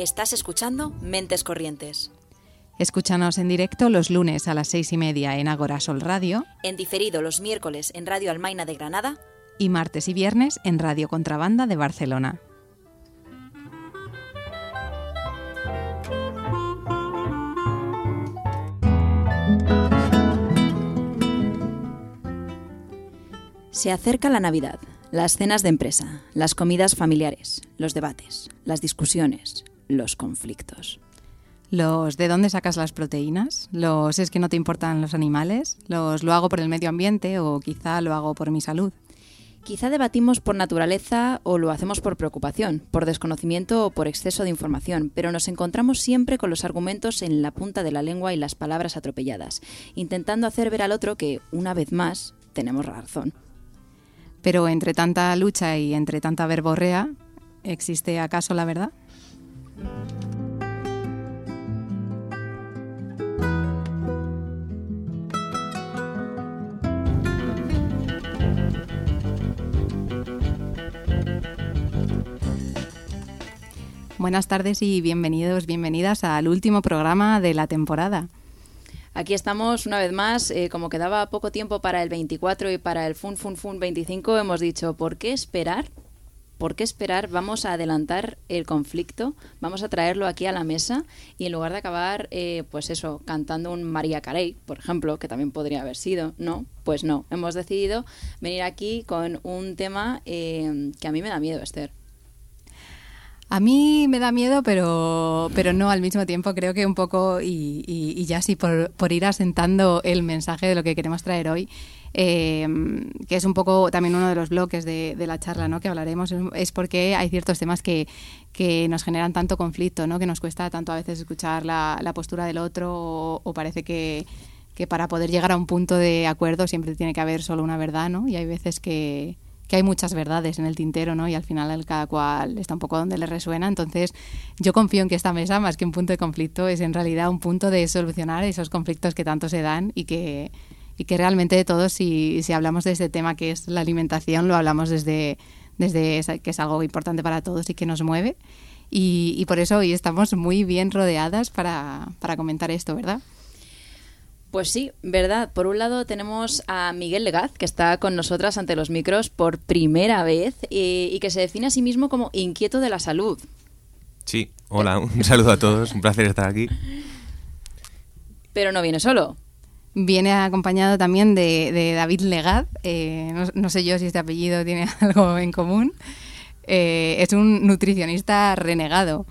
Estás escuchando Mentes Corrientes. Escúchanos en directo los lunes a las seis y media en Agora Sol Radio. En diferido los miércoles en Radio Almaina de Granada. Y martes y viernes en Radio Contrabanda de Barcelona. Se acerca la Navidad, las cenas de empresa, las comidas familiares, los debates, las discusiones, los conflictos. Los de dónde sacas las proteínas, los es que no te importan los animales, los lo hago por el medio ambiente o quizá lo hago por mi salud. Quizá debatimos por naturaleza o lo hacemos por preocupación, por desconocimiento o por exceso de información, pero nos encontramos siempre con los argumentos en la punta de la lengua y las palabras atropelladas, intentando hacer ver al otro que, una vez más, tenemos razón. Pero entre tanta lucha y entre tanta verborrea, ¿existe acaso la verdad? Buenas tardes y bienvenidos, bienvenidas al último programa de la temporada. Aquí estamos una vez más, eh, como quedaba poco tiempo para el 24 y para el Fun Fun Fun 25, hemos dicho, ¿por qué esperar? ¿Por qué esperar? Vamos a adelantar el conflicto, vamos a traerlo aquí a la mesa y en lugar de acabar, eh, pues eso, cantando un María Carey, por ejemplo, que también podría haber sido, ¿no? Pues no, hemos decidido venir aquí con un tema eh, que a mí me da miedo, Esther. A mí me da miedo, pero, pero no al mismo tiempo. Creo que un poco, y, ya sí, por, por, ir asentando el mensaje de lo que queremos traer hoy, eh, que es un poco también uno de los bloques de, la charla ¿no? que hablaremos, es porque hay ciertos temas que, que nos generan tanto conflicto, ¿no? que nos cuesta tanto a veces escuchar la, la postura del otro o, o parece que, que para poder llegar a un punto de acuerdo siempre tiene que haber solo una verdad, ¿no? Y hay veces que, que hay muchas verdades en el tintero, ¿no? Y al final cada cual está un poco donde le resuena. Entonces, yo confío en que esta mesa, más que un punto de conflicto, es en realidad un punto de solucionar esos conflictos que tanto se dan y que, y que realmente de todos, si, si hablamos de este tema que es la alimentación, lo hablamos desde, desde que es algo importante para todos y que nos mueve. Y, y por eso hoy estamos muy bien rodeadas para, para comentar esto, ¿verdad? Pues sí, verdad. Por un lado tenemos a Miguel Legaz, que está con nosotras ante los micros por primera vez y, que se define a sí mismo como inquieto de la salud. Sí, hola, un saludo a todos, un placer estar aquí. Pero no viene solo. Viene acompañado también de, David Legaz, eh, no, sé yo si este apellido tiene algo en común. Eh, es un nutricionista renegado.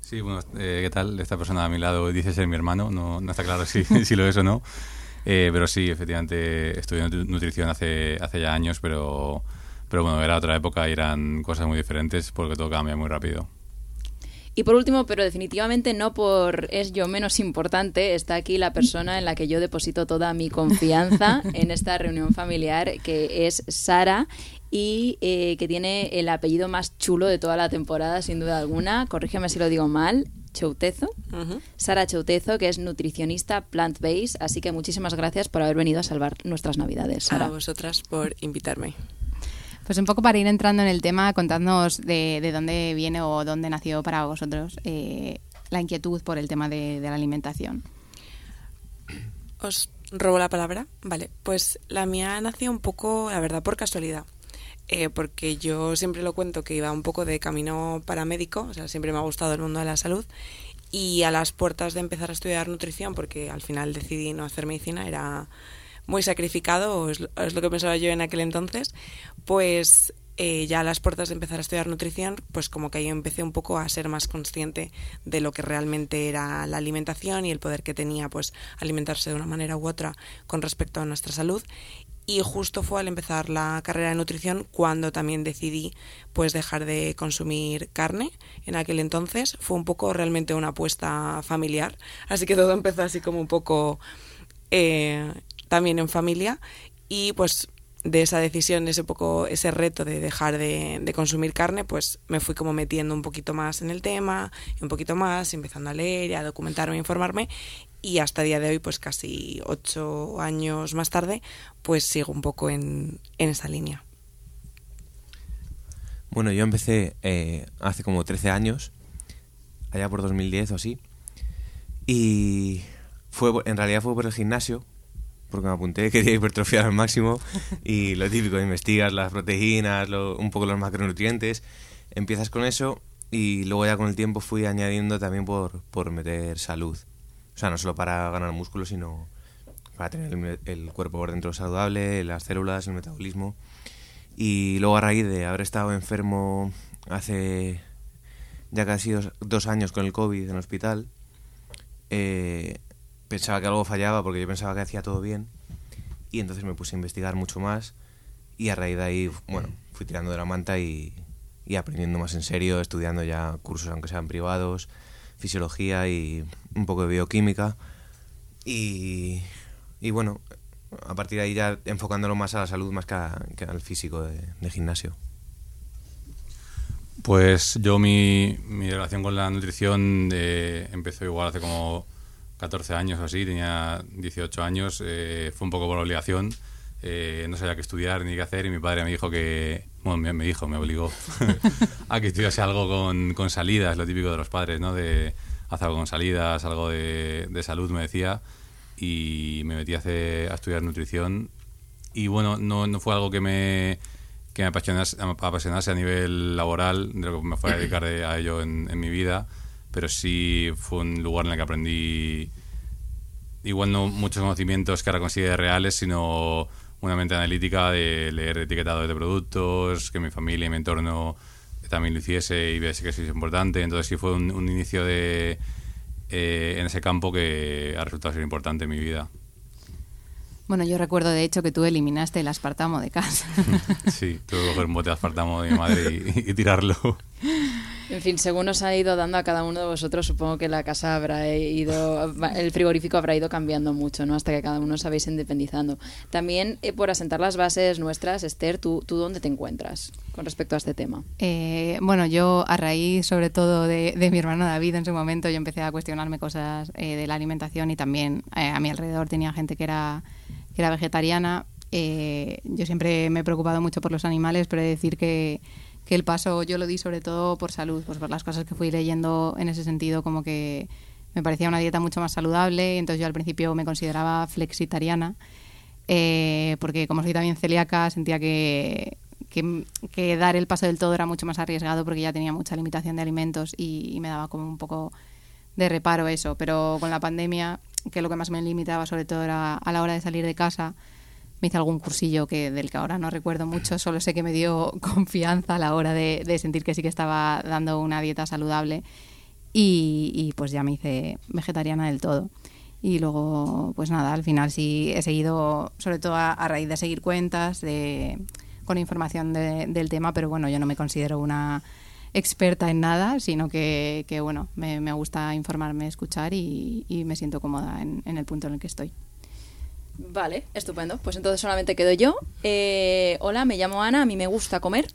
Sí, bueno, eh, ¿qué tal? Esta persona a mi lado dice ser mi hermano, no, no está claro si, si lo es o no. Eh, pero sí, efectivamente, estudié nutrición hace, hace ya años, pero, pero bueno, era otra época y eran cosas muy diferentes porque todo cambia muy rápido. Y por último, pero definitivamente no por es yo menos importante, está aquí la persona en la que yo deposito toda mi confianza en esta reunión familiar, que es Sara y eh, que tiene el apellido más chulo de toda la temporada, sin duda alguna. Corrígeme si lo digo mal. Choutezo, Sara Choutezo, que es nutricionista plant-based. Así que muchísimas gracias por haber venido a salvar nuestras Navidades. Sara. A vosotras por invitarme. Pues un poco para ir entrando en el tema, contadnos de, dónde viene o dónde nació para vosotros eh, la inquietud por el tema de, de la alimentación. Os robo la palabra. Vale, pues la mía nació un poco, la verdad, por casualidad. Eh, porque yo siempre lo cuento que iba un poco de camino paramédico, o sea, siempre me ha gustado el mundo de la salud y a las puertas de empezar a estudiar nutrición, porque al final decidí no hacer medicina, era muy sacrificado, es, lo que pensaba yo en aquel entonces, pues eh, ya a las puertas de empezar a estudiar nutrición, pues como que ahí empecé un poco a ser más consciente de lo que realmente era la alimentación y el poder que tenía pues alimentarse de una manera u otra con respecto a nuestra salud. Y justo fue al empezar la carrera de nutrición cuando también decidí pues dejar de consumir carne en aquel entonces. Fue un poco realmente una apuesta familiar así que todo empezó así como un poco eh, también en familia y pues de esa decisión, ese poco, ese reto de dejar de, consumir carne, pues me fui como metiendo un poquito más en el tema, un poquito más, empezando a leer, a documentarme, a informarme, y hasta el día de hoy, pues casi ocho años más tarde, pues sigo un poco en, en esa línea. Bueno, yo empecé eh, hace como 13 años allá por 2010 o así. Y fue, en realidad fue por el gimnasio, porque me apunté, quería hipertrofiar al máximo y lo típico, investigas las proteínas, un poco los macronutrientes, empiezas con eso y luego ya con el tiempo fui añadiendo también por, por meter salud. O sea, no solo para ganar músculo, sino para tener el, cuerpo por dentro saludable, las células, el metabolismo. Y luego a raíz de haber estado enfermo hace ya casi dos, dos años con el COVID en el hospital, eh, pensaba que algo fallaba porque yo pensaba que hacía todo bien y entonces me puse a investigar mucho más y a raíz de ahí, bueno, fui tirando de la manta y, y aprendiendo más en serio, estudiando ya cursos aunque sean privados, fisiología y un poco de bioquímica y, y bueno, a partir de ahí ya enfocándolo más a la salud más que, al físico de, de, gimnasio. Pues yo mi, mi relación con la nutrición eh, empezó igual hace como 14 años o así, tenía 18 años, eh, fue un poco por obligación, eh, no sabía qué estudiar ni qué hacer y mi padre me dijo que, bueno, me, dijo, me obligó a que estudiase algo con, con, salidas, lo típico de los padres, ¿no? De hacer algo con salidas, algo de, de salud, me decía, y me metí a, hacer, a estudiar nutrición y bueno, no, no fue algo que me que me apasionase, apasionase, a nivel laboral, de lo que me fue a dedicar a ello en, en mi vida, pero sí fue un lugar en el que aprendí igual no muchos conocimientos que ahora considero reales, sino una mente analítica de leer etiquetados de productos, que mi familia y mi entorno también lo hiciese y viese que eso es importante. Entonces sí fue un, inicio de eh, en ese campo que ha resultado ser importante en mi vida. Bueno, yo recuerdo de hecho que tú eliminaste el aspartamo de casa. sí, tuve que coger un bote de aspartamo de mi madre y tirarlo. En fin, según os ha ido dando a cada uno de vosotros, supongo que la casa habrá ido, el frigorífico habrá ido cambiando mucho, ¿no? Hasta que cada uno os habéis independizando. También, eh, por asentar las bases nuestras, Esther, ¿tú, ¿tú dónde te encuentras con respecto a este tema? Eh, bueno, yo a raíz, sobre todo, de, mi hermano David en su momento, yo empecé a cuestionarme cosas eh, de la alimentación y también a mi alrededor tenía gente que era, que era vegetariana. yo siempre me he preocupado mucho por los animales, pero he de decir que que el paso yo lo di sobre todo por salud, pues por las cosas que fui leyendo en ese sentido, como que me parecía una dieta mucho más saludable, entonces yo al principio me consideraba flexitariana, eh, porque como soy también celíaca, sentía que, que, dar el paso del todo era mucho más arriesgado porque ya tenía mucha limitación de alimentos y, me daba como un poco de reparo eso, pero con la pandemia, que lo que más me limitaba sobre todo era a la hora de salir de casa, me hice algún cursillo que del que ahora no recuerdo mucho, solo sé que me dio confianza a la hora de, sentir que sí que estaba dando una dieta saludable y, pues ya me hice vegetariana del todo. Y luego, pues nada, al final sí he seguido, sobre todo a, raíz de seguir cuentas, de, con información del tema, pero bueno, yo no me considero una experta en nada, sino que, bueno, me, gusta informarme, escuchar y, me siento cómoda en el punto en el que estoy. Vale, estupendo. Pues entonces solamente quedo yo. Eh, hola, me llamo Ana, a mí me gusta comer.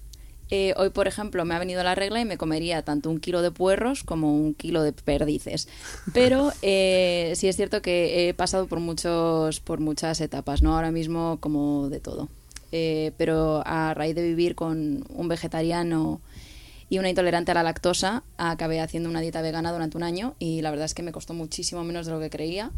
Eh, hoy, por ejemplo, me ha venido la regla y me comería tanto un kilo de puerros como un kilo de perdices. Pero eh, sí es cierto que he pasado por muchos, por muchas etapas, ¿no? Ahora mismo como de todo. pero a raíz de vivir con un vegetariano y una intolerante a la lactosa, acabé haciendo una dieta vegana durante un año y la verdad es que me costó muchísimo menos de lo que creía.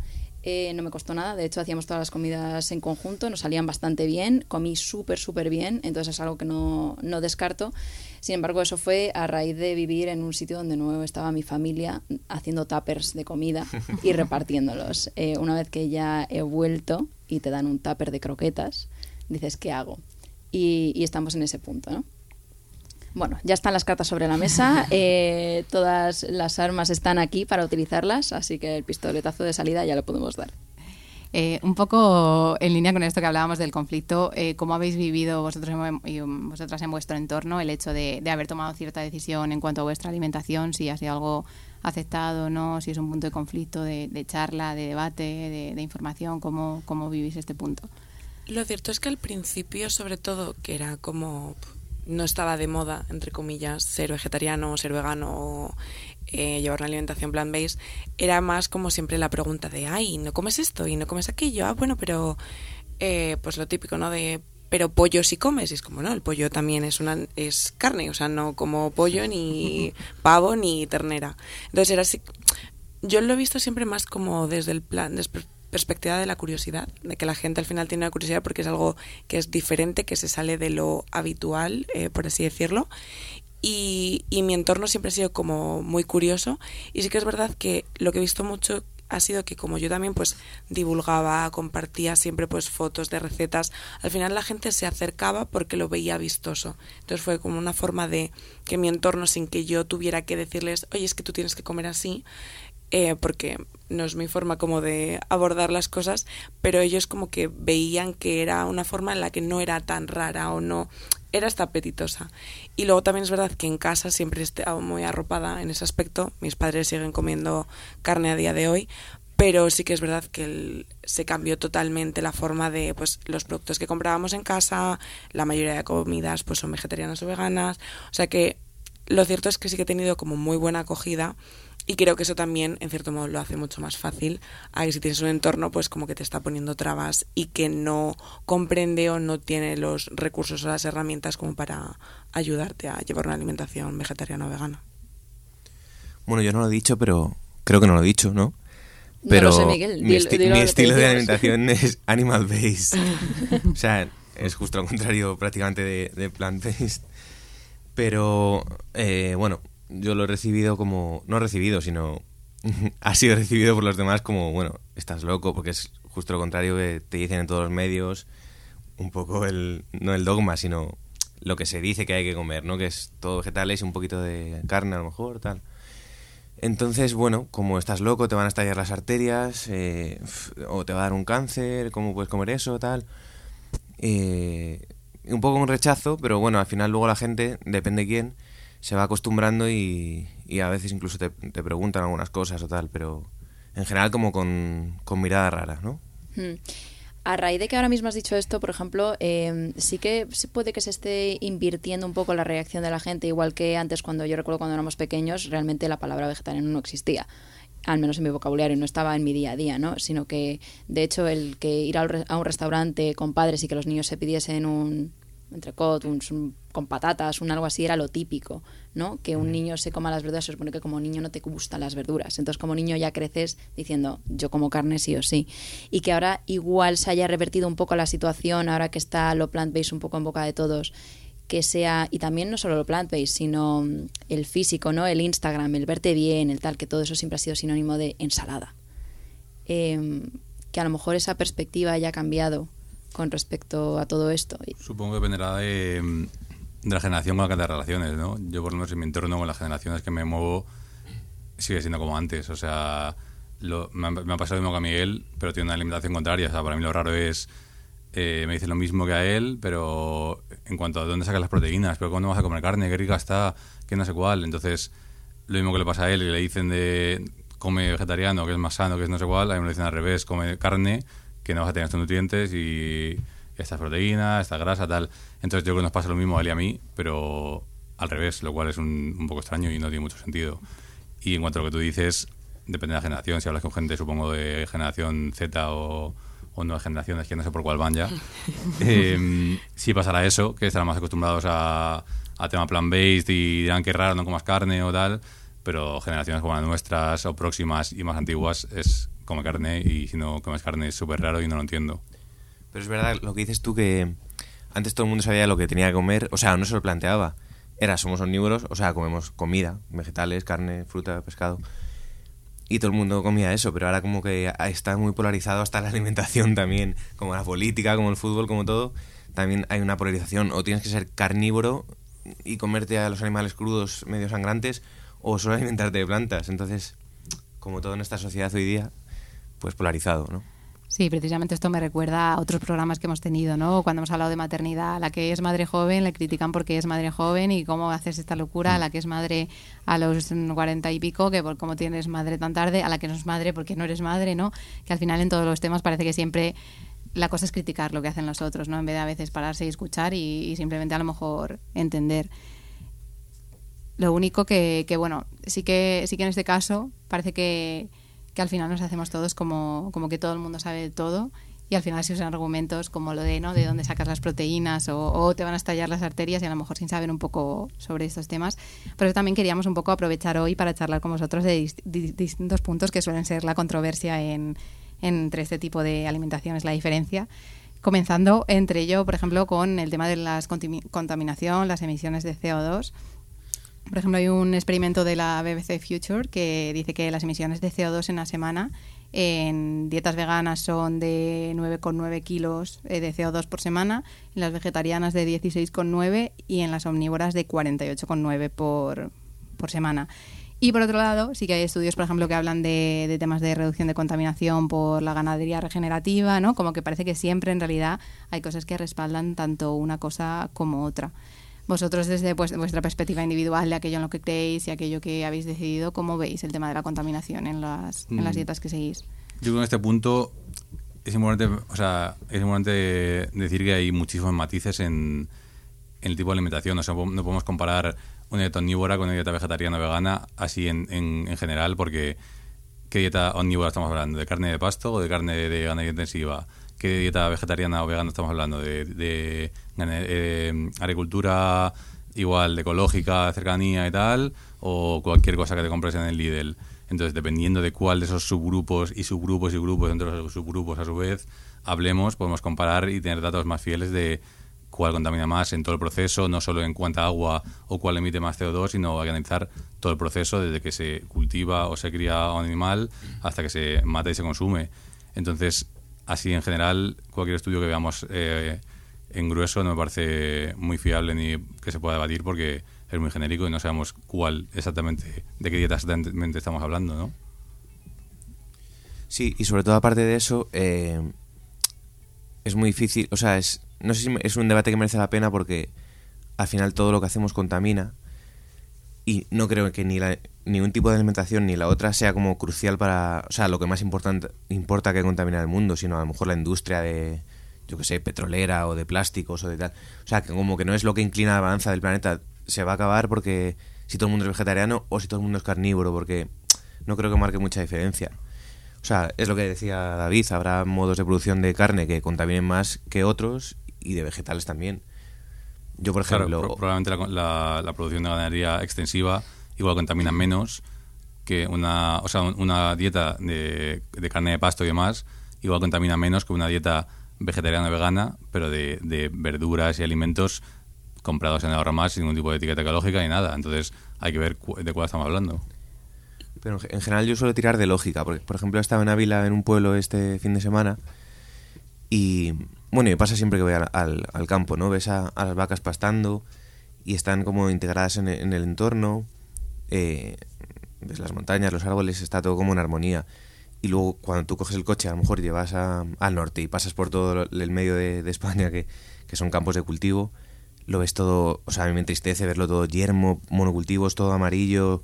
Eh, no me costó nada, de hecho hacíamos todas las comidas en conjunto, nos salían bastante bien, comí súper, súper bien, entonces es algo que no, no, descarto. Sin embargo, eso fue a raíz de vivir en un sitio donde no estaba mi familia haciendo tuppers de comida y repartiéndolos. Eh, una vez que ya he vuelto y te dan un tupper de croquetas, dices, ¿qué hago? Y, y estamos en ese punto, ¿no? Bueno, ya están las cartas sobre la mesa, eh, todas las armas están aquí para utilizarlas, así que el pistoletazo de salida ya lo podemos dar. Eh, un poco en línea con esto que hablábamos del conflicto, eh, ¿cómo habéis vivido vosotros y vosotras en vuestro entorno el hecho de, haber tomado cierta decisión en cuanto a vuestra alimentación, si ha sido algo aceptado o no, si es un punto de conflicto, de, charla, de debate, de, de información, ¿cómo, ¿cómo vivís este punto? Lo cierto es que al principio, sobre todo, que era como no estaba de moda, entre comillas, ser vegetariano, ser vegano o eh, llevar una alimentación plant-based, era más como siempre la pregunta de, ay, ¿no comes esto y no comes aquello? Ah, bueno, pero eh, pues lo típico, ¿no? De pero pollo sí comes. Y es como, no, el pollo también es, una, es carne, o sea, no como pollo, ni pavo, ni ternera. Entonces era así. Yo lo he visto siempre más como desde el plan, perspectiva de la curiosidad, de que la gente al final tiene una curiosidad porque es algo que es diferente, que se sale de lo habitual, eh, por así decirlo. Y, y mi entorno siempre ha sido como muy curioso. Y sí que es verdad que lo que he visto mucho ha sido que como yo también pues divulgaba, compartía siempre pues fotos de recetas, al final la gente se acercaba porque lo veía vistoso. Entonces fue como una forma de que mi entorno sin que yo tuviera que decirles, oye, es que tú tienes que comer así, eh, porque no es mi forma como de abordar las cosas, pero ellos como que veían que era una forma en la que no era tan rara o no era hasta apetitosa. Y luego también es verdad que en casa siempre he estado muy arropada en ese aspecto. Mis padres siguen comiendo carne a día de hoy, pero sí que es verdad que se cambió totalmente la forma de pues los productos que comprábamos en casa, la mayoría de comidas pues son vegetarianas o veganas, o sea que lo cierto es que sí que he tenido como muy buena acogida y creo que eso también, en cierto modo, lo hace mucho más fácil a que si tienes un entorno, pues como que te está poniendo trabas y que no comprende o no tiene los recursos o las herramientas como para ayudarte a llevar una alimentación vegetariana o vegana. Bueno, yo no lo he dicho, pero creo que no lo he dicho, ¿no? Pero mi, estilo de alimentación es animal based. o sea, es justo lo contrario prácticamente de, de plant based. Pero eh, bueno, yo lo he recibido como, no recibido, sino ha sido recibido por los demás como, bueno, estás loco, porque es justo lo contrario que te dicen en todos los medios, un poco el, no el dogma, sino lo que se dice que hay que comer, ¿no? Que es todo vegetales y un poquito de carne a lo mejor, tal. Entonces, bueno, como estás loco, te van a estallar las arterias, eh, o te va a dar un cáncer, ¿cómo puedes comer eso, tal? Eh, un poco un rechazo, pero bueno, al final luego la gente, depende quién, se va acostumbrando y, a veces incluso te, preguntan algunas cosas o tal, pero en general como con, mirada rara, ¿no? Hmm. A raíz de que ahora mismo has dicho esto, por ejemplo, eh, sí que puede que se esté invirtiendo un poco la reacción de la gente, igual que antes cuando yo recuerdo cuando éramos pequeños, realmente la palabra vegetariano no existía al menos en mi vocabulario, no estaba en mi día a día, ¿no? Sino que, de hecho, el que ir a un restaurante con padres y que los niños se pidiesen un, entrecot, un, con patatas, un algo así, era lo típico, ¿no? Que un niño se coma las verduras, se supone que como niño no te gustan las verduras. Entonces, como niño ya creces diciendo, yo como carne sí o sí. Y que ahora igual se haya revertido un poco la situación, ahora que está lo plant-based un poco en boca de todos, que sea, y también no solo lo plant-based, sino el físico, ¿no? El Instagram, el verte bien, el tal, que todo eso siempre ha sido sinónimo de ensalada. Em, que a lo mejor esa perspectiva haya cambiado con respecto a todo esto. Supongo que dependerá de, la generación con la que te relaciones, ¿no? Yo por lo menos en mi entorno con las generaciones que me muevo sigue siendo como antes, o sea, me, ha, pasado lo mismo que a Miguel, pero tiene una alimentación contraria, o sea, para mí lo raro es... Eh, me dice lo mismo que a él, pero en cuanto a dónde sacas las proteínas, pero cuándo vas a comer carne, qué rica está, que no sé cuál. Entonces, lo mismo que le pasa a él, y le dicen de come vegetariano, que es más sano, que es no sé cuál, a mí me lo dicen al revés, come carne, que no vas a tener estos nutrientes y estas proteínas, esta grasa, tal. Entonces yo creo que nos pasa lo mismo a él y a mí, pero al revés, lo cual es un, un, poco extraño y no tiene mucho sentido. Y en cuanto a lo que tú dices, depende de la generación. Si hablas con gente, supongo, de generación Z o, o nuevas generaciones, que no sé por cuál van ya, eh, sí pasará eso, que estarán más acostumbrados a, a tema plan-based y dirán que raro, no comas carne o tal, pero generaciones como las nuestras o próximas y más antiguas es come carne y si no comes carne es súper raro y no lo entiendo. Pero es verdad lo que dices tú que antes todo el mundo sabía lo que tenía que comer, o sea, no se lo planteaba. Era, somos omnívoros, o sea, comemos comida, vegetales, carne, fruta, pescado. Y todo el mundo comía eso, pero ahora como que está muy polarizado hasta la alimentación también, como la política, como el fútbol, como todo. También hay una polarización, o tienes que ser carnívoro y comerte a los animales crudos medio sangrantes, o solo alimentarte de plantas. Entonces, como todo en esta sociedad hoy día, pues polarizado, ¿no? Sí, precisamente esto me recuerda a otros programas que hemos tenido, ¿no? Cuando hemos hablado de maternidad, a la que es madre joven le critican porque es madre joven y cómo haces esta locura, a la que es madre a los cuarenta y pico, que por cómo tienes madre tan tarde, a la que no es madre porque no eres madre, ¿no? Que al final en todos los temas parece que siempre la cosa es criticar lo que hacen los otros, ¿no? En vez de a veces pararse y escuchar y, simplemente a lo mejor entender. Lo único que, que, bueno, sí que, sí que en este caso parece que que al final nos hacemos todos como, como que todo el mundo sabe todo y al final se usan argumentos como lo de no de dónde sacas las proteínas o, te van a estallar las arterias y a lo mejor sin saber un poco sobre estos temas. Pero también queríamos un poco aprovechar hoy para charlar con vosotros de distintos puntos que suelen ser la controversia en, entre este tipo de alimentación, es la diferencia. Comenzando entre ello, por ejemplo, con el tema de la contaminación, las emisiones de CO2. Por ejemplo, hay un experimento de la BBC Future que dice que las emisiones de CO2 en la semana en dietas veganas son de 9,9 kilos eh, de CO2 por semana, en las vegetarianas de 16,9 y en las omnívoras de 48,9 por, por semana. Y por otro lado, sí que hay estudios, por ejemplo, que hablan de, de, temas de reducción de contaminación por la ganadería regenerativa, ¿no? Como que parece que siempre en realidad hay cosas que respaldan tanto una cosa como otra. Vosotros desde pues, vuestra perspectiva individual de aquello en lo que creéis y aquello que habéis decidido, ¿cómo veis el tema de la contaminación en las, en las mm. dietas que seguís? Yo creo que en este punto es importante, o sea, es importante decir que hay muchísimos matices en, el tipo de alimentación. O sea, no podemos comparar una dieta omnívora con una dieta vegetariana o vegana así en, en, general porque ¿qué dieta omnívora estamos hablando? ¿De carne de pasto o de carne de ganadería intensiva? ¿Qué dieta vegetariana o vegana estamos hablando? ¿De, eh, agricultura igual, de ecológica, cercanía y tal? ¿O cualquier cosa que te compres en el Lidl? Entonces, dependiendo de cuál de esos subgrupos y subgrupos y grupos dentro de esos subgrupos a su vez hablemos, podemos comparar y tener datos más fieles de cuál contamina más en todo el proceso, no solo en cuánta agua o cuál emite más CO2, sino analizar todo el proceso desde que se cultiva o se cría un animal hasta que se mata y se consume. Entonces, así en general, cualquier estudio que veamos eh, en grueso no me parece muy fiable ni que se pueda debatir porque es muy genérico y no sabemos cuál exactamente, de qué dieta exactamente estamos hablando, ¿no? Sí, y sobre todo aparte de eso, eh, es muy difícil, o sea, es, no sé si es un debate que merece la pena porque al final todo lo que hacemos contamina y no creo que ni, la, ni un tipo de alimentación ni la otra sea como crucial para, o sea, lo que más importante, importa que contamina el mundo, sino a lo mejor la industria de, yo que sé, petrolera o de plásticos o de tal. O sea, que como que no es lo que inclina la balanza del planeta, se va a acabar porque si todo el mundo es vegetariano o si todo el mundo es carnívoro, porque no creo que marque mucha diferencia. O sea, es lo que decía David, habrá modos de producción de carne que contaminen más que otros y de vegetales también. Yo, por ejemplo... probablemente la, producción de ganadería extensiva igual contamina menos que una, o sea, una dieta de, carne de pasto y demás, igual contamina menos que una dieta vegetariana vegana, pero de, verduras y alimentos comprados en ahorro más sin ningún tipo de etiqueta ecológica y nada. Entonces hay que ver de cuál estamos hablando. Pero en general yo suelo tirar de lógica, porque por ejemplo estaba en Ávila en un pueblo este fin de semana y bueno, y pasa siempre que voy al, campo, ¿no? Ves a, las vacas pastando y están como integradas en, el entorno. Eh, ves las montañas, los árboles, está todo como en armonía. Y luego cuando tú coges el coche, a lo mejor llevas al norte y pasas por todo el medio de, España, que, que, son campos de cultivo, lo ves todo, o sea, a mí me entristece verlo todo yermo, monocultivos, todo amarillo,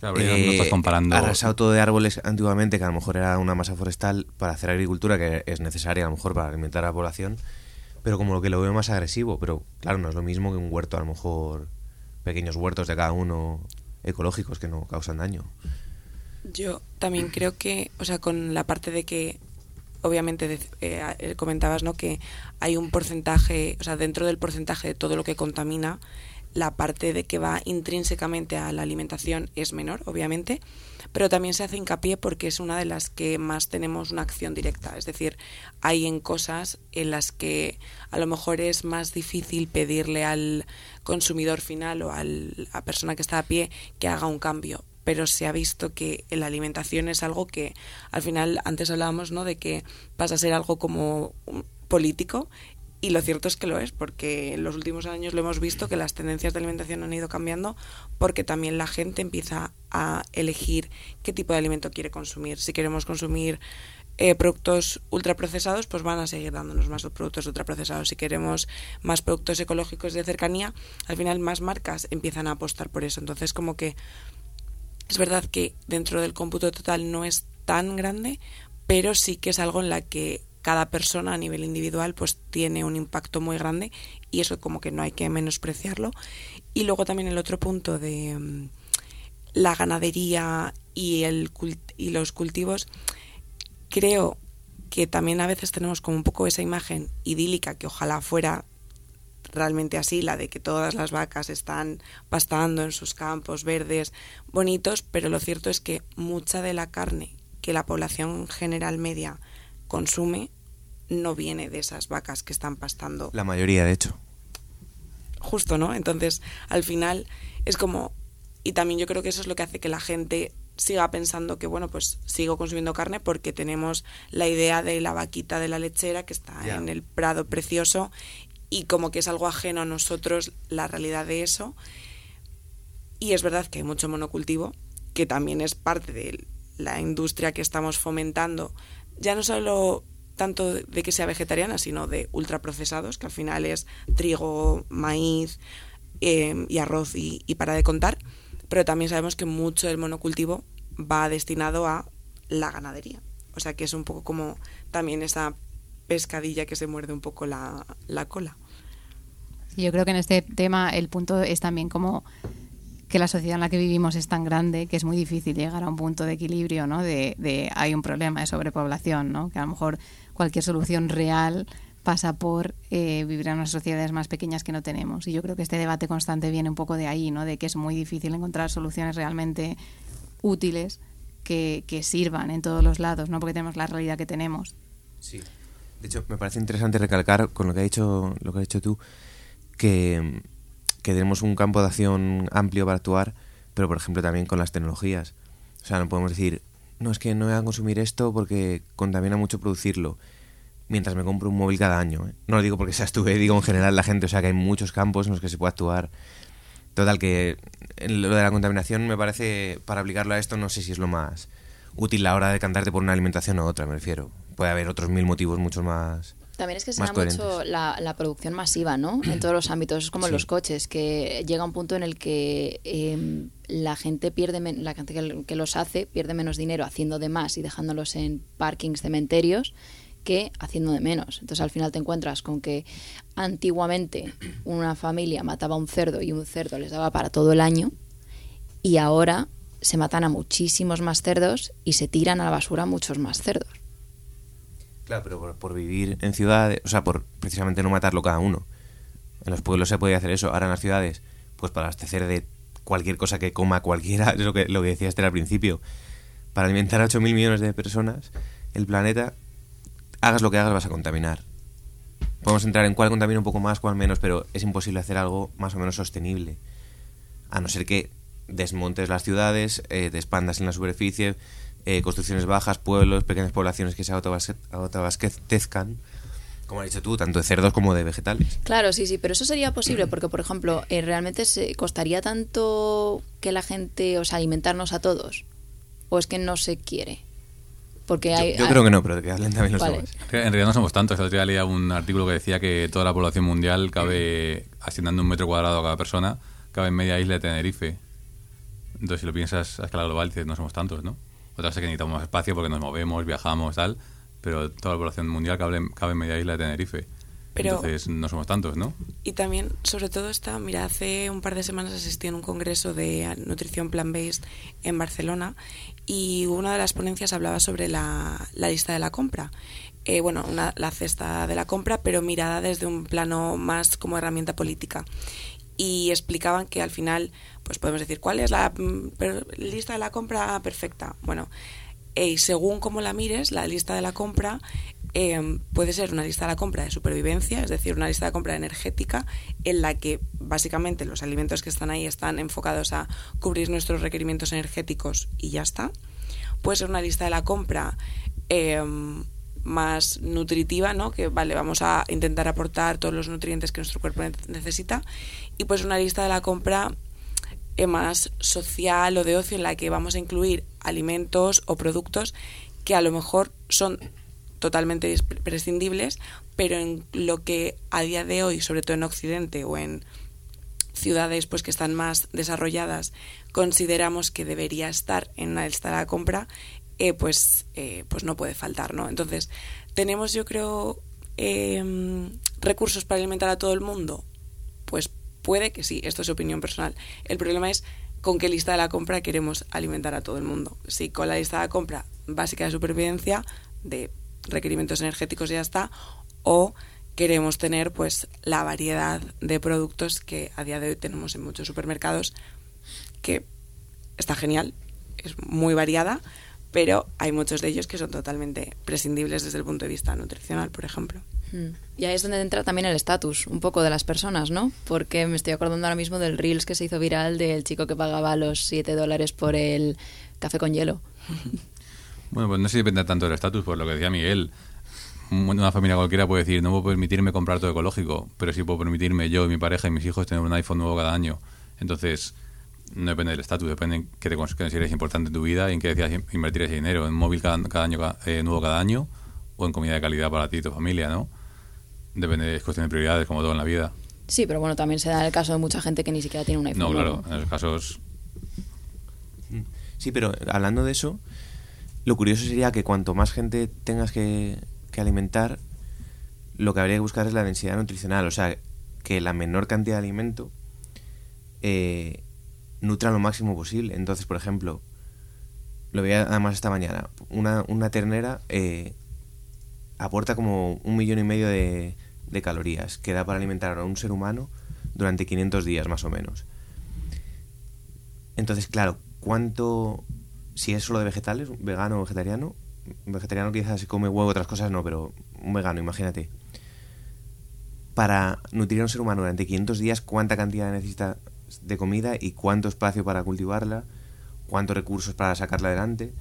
Claro, no estás eh, comparando. Arrasado todo de árboles antiguamente, que a lo mejor era una masa forestal para hacer agricultura, que es necesaria a lo mejor para alimentar a la población, pero como lo que lo veo más agresivo. Pero claro, no es lo mismo que un huerto, a lo mejor pequeños huertos de cada uno ecológicos que no causan daño. Yo también creo que, o sea, con la parte de que obviamente eh, eh, comentabas no que hay un porcentaje o sea dentro del porcentaje de todo lo que contamina la parte de que va intrínsecamente a la alimentación es menor, obviamente, pero también se hace hincapié porque es una de las que más tenemos una acción directa. Es decir, hay en cosas en las que a lo mejor es más difícil pedirle al consumidor final o a la persona que está a pie que haga un cambio. Pero se ha visto que la alimentación es algo que al final, antes hablábamos ¿no? de que pasa a ser algo como político y lo cierto es que lo es, porque en los últimos años lo hemos visto que las tendencias de alimentación han ido cambiando porque también la gente empieza a elegir qué tipo de alimento quiere consumir. Si queremos consumir eh, productos ultraprocesados, pues van a seguir dándonos más productos ultraprocesados. Si queremos más productos ecológicos de cercanía, al final más marcas empiezan a apostar por eso. Entonces, como que es verdad que dentro del cómputo total no es tan grande, pero sí que es algo en la que cada persona a nivel individual pues tiene un impacto muy grande y eso como que no hay que menospreciarlo. Y luego también el otro punto de mm, la ganadería y, el y los cultivos, creo que también a veces tenemos como un poco esa imagen idílica que ojalá fuera realmente así, la de que todas las vacas están pastando en sus campos verdes, bonitos, pero lo cierto es que mucha de la carne que la población general media consume no viene de esas vacas que están pastando. La mayoría, de hecho. Justo, ¿no? Entonces, al final es como... Y también yo creo que eso es lo que hace que la gente siga pensando que, bueno, pues sigo consumiendo carne porque tenemos la idea de la vaquita de la lechera que está en el prado precioso y como que es algo ajeno a nosotros la realidad de eso. Y es verdad que hay mucho monocultivo, que también es parte de la industria que estamos fomentando, ya no solo tanto de que sea vegetariana, sino de ultraprocesados, que al final es trigo, maíz eh, y arroz y, y para de contar. Pero también sabemos que mucho del monocultivo va destinado a la ganadería. O sea que es un poco como también esa pescadilla que se muerde un poco la, la cola. yo creo que en este tema el punto es también como que la sociedad en la que vivimos es tan grande que es muy difícil llegar a un punto de equilibrio, ¿no? De, hay un problema de sobrepoblación, ¿no? Que a lo mejor cualquier solución real pasa por eh, vivir en unas sociedades más pequeñas que no tenemos. Y yo creo que este debate constante viene un poco de ahí, ¿no? De que es muy difícil encontrar soluciones realmente útiles que, que sirvan en todos los lados, ¿no? Porque tenemos la realidad que tenemos. Sí. De hecho, me parece interesante recalcar con lo que ha dicho, lo que has dicho tú, que, que tenemos un campo de acción amplio para actuar, pero por ejemplo también con las tecnologías. O sea, no podemos decir, no es que no voy a consumir esto porque contamina mucho producirlo, mientras me compro un móvil cada año. ¿eh? No lo digo porque seas tú, ¿eh? digo en general la gente, o sea que hay muchos campos en los que se puede actuar. Total, que lo de la contaminación me parece, para aplicarlo a esto, no sé si es lo más útil la hora de cantarte por una alimentación u otra, me refiero puede haber otros mil motivos mucho más. También es que se da mucho la, la, producción masiva, ¿no? En todos los ámbitos, es como sí. los coches, que llega un punto en el que eh, la gente pierde, la gente que, que, los hace pierde menos dinero haciendo de más y dejándolos en parkings, cementerios, que haciendo de menos. Entonces al final te encuentras con que antiguamente una familia mataba un cerdo y un cerdo les daba para todo el año y ahora se matan a muchísimos más cerdos y se tiran a la basura muchos más cerdos. Claro, pero por, vivir en ciudades, o sea, por precisamente no matarlo cada uno. En los pueblos se puede hacer eso. Ahora en las ciudades, pues para abastecer de cualquier cosa que coma cualquiera, es lo que, lo que decía este al principio. Para alimentar a 8.000 millones de personas, el planeta, hagas lo que hagas, vas a contaminar. Podemos entrar en cuál contamina un poco más, cuál menos, pero es imposible hacer algo más o menos sostenible. A no ser que desmontes las ciudades, eh, te expandas en la superficie, eh, construcciones bajas, pueblos, pequeñas poblaciones que se autoabastezcan, como has dicho tú, tanto de cerdos como de vegetales. Claro, sí, sí, pero eso sería posible porque, por ejemplo, eh, ¿realmente se costaría tanto que la gente, o sea, alimentarnos a todos? ¿O es que no se quiere? Porque hay, yo, yo creo que no, pero que hablen también los Vale. demás. En realidad no somos tantos. El otro día leía un artículo que decía que toda la población mundial cabe, asignando un metro cuadrado a cada persona, cabe en media isla de Tenerife. Entonces, si lo piensas a escala global, dices, no somos tantos, ¿no? Otra cosa que necesitamos más espacio porque nos movemos, viajamos, tal, pero toda la población mundial cabe, cabe en media isla de Tenerife. Pero- Entonces, no somos tantos, ¿no? Y también, sobre todo, está, mira, hace un par de semanas asistí a un congreso de nutrición plant-based en Barcelona y una de las ponencias hablaba sobre la, lista de la compra. Eh, bueno, una- la cesta de la compra, pero mirada desde un plano más como herramienta política. Y explicaban que al final, pues podemos decir, ¿cuál es la mm, lista de la compra perfecta? Bueno, eh, según cómo la mires, la lista de la compra eh, puede ser una lista de la compra de supervivencia, es decir, una lista de compra energética en la que básicamente los alimentos que están ahí están enfocados a cubrir nuestros requerimientos energéticos y ya está. Puede ser una lista de la compra eh, más nutritiva, ¿no? Que vale, vamos a intentar aportar todos los nutrientes que nuestro cuerpo ne- necesita. Y pues una lista de la compra eh, más social o de ocio en la que vamos a incluir alimentos o productos que a lo mejor son totalmente prescindibles, pero en lo que a día de hoy, sobre todo en Occidente o en ciudades pues que están más desarrolladas, consideramos que debería estar en una lista de la compra, eh, pues, eh, pues no puede faltar, ¿no? Entonces, tenemos, yo creo, em, recursos para alimentar a todo el mundo. Pues puede que sí, esto es opinión personal. El problema es con qué lista de la compra queremos alimentar a todo el mundo. Si con la lista de la compra básica de supervivencia, de requerimientos energéticos y ya está, o queremos tener pues la variedad de productos que a día de hoy tenemos en muchos supermercados, que está genial, es muy variada, pero hay muchos de ellos que son totalmente prescindibles desde el punto de vista nutricional, por ejemplo. Mm. Y ahí es donde entra también el estatus, un poco de las personas, ¿no? Porque me estoy acordando ahora mismo del Reels que se hizo viral del chico que pagaba los 7 dólares por el café con hielo. Bueno, pues no sé si depende tanto del estatus, por lo que decía Miguel. Una familia cualquiera puede decir, no puedo permitirme comprar todo ecológico, pero sí puedo permitirme yo y mi pareja y mis hijos tener un iPhone nuevo cada año. Entonces, no depende del estatus, depende en qué te consideres importante en tu vida y en qué decidas invertir ese dinero, en móvil cada, año eh, nuevo cada año o en comida de calidad para ti y tu familia, ¿no? Depende, es cuestión de prioridades, como todo en la vida. Sí, pero bueno, también se da el caso de mucha gente que ni siquiera tiene un iPhone. No, claro, en esos casos... Sí, pero hablando de eso, lo curioso sería que cuanto más gente tengas que, alimentar, lo que habría que buscar es la densidad nutricional, o sea, que la menor cantidad de alimento eh, nutra lo máximo posible. Entonces, por ejemplo, lo veía además esta mañana, una, una ternera eh, aporta como un millón y medio de, de calorías que da para alimentar a un ser humano durante 500 días más o menos. Entonces, claro, ¿cuánto, si es solo de vegetales, vegano o vegetariano, vegetariano quizás se come huevo, otras cosas no, pero un vegano, imagínate. Para nutrir a un ser humano durante 500 días, ¿cuánta cantidad necesita de comida y cuánto espacio para cultivarla? ¿Cuántos recursos para sacarla adelante?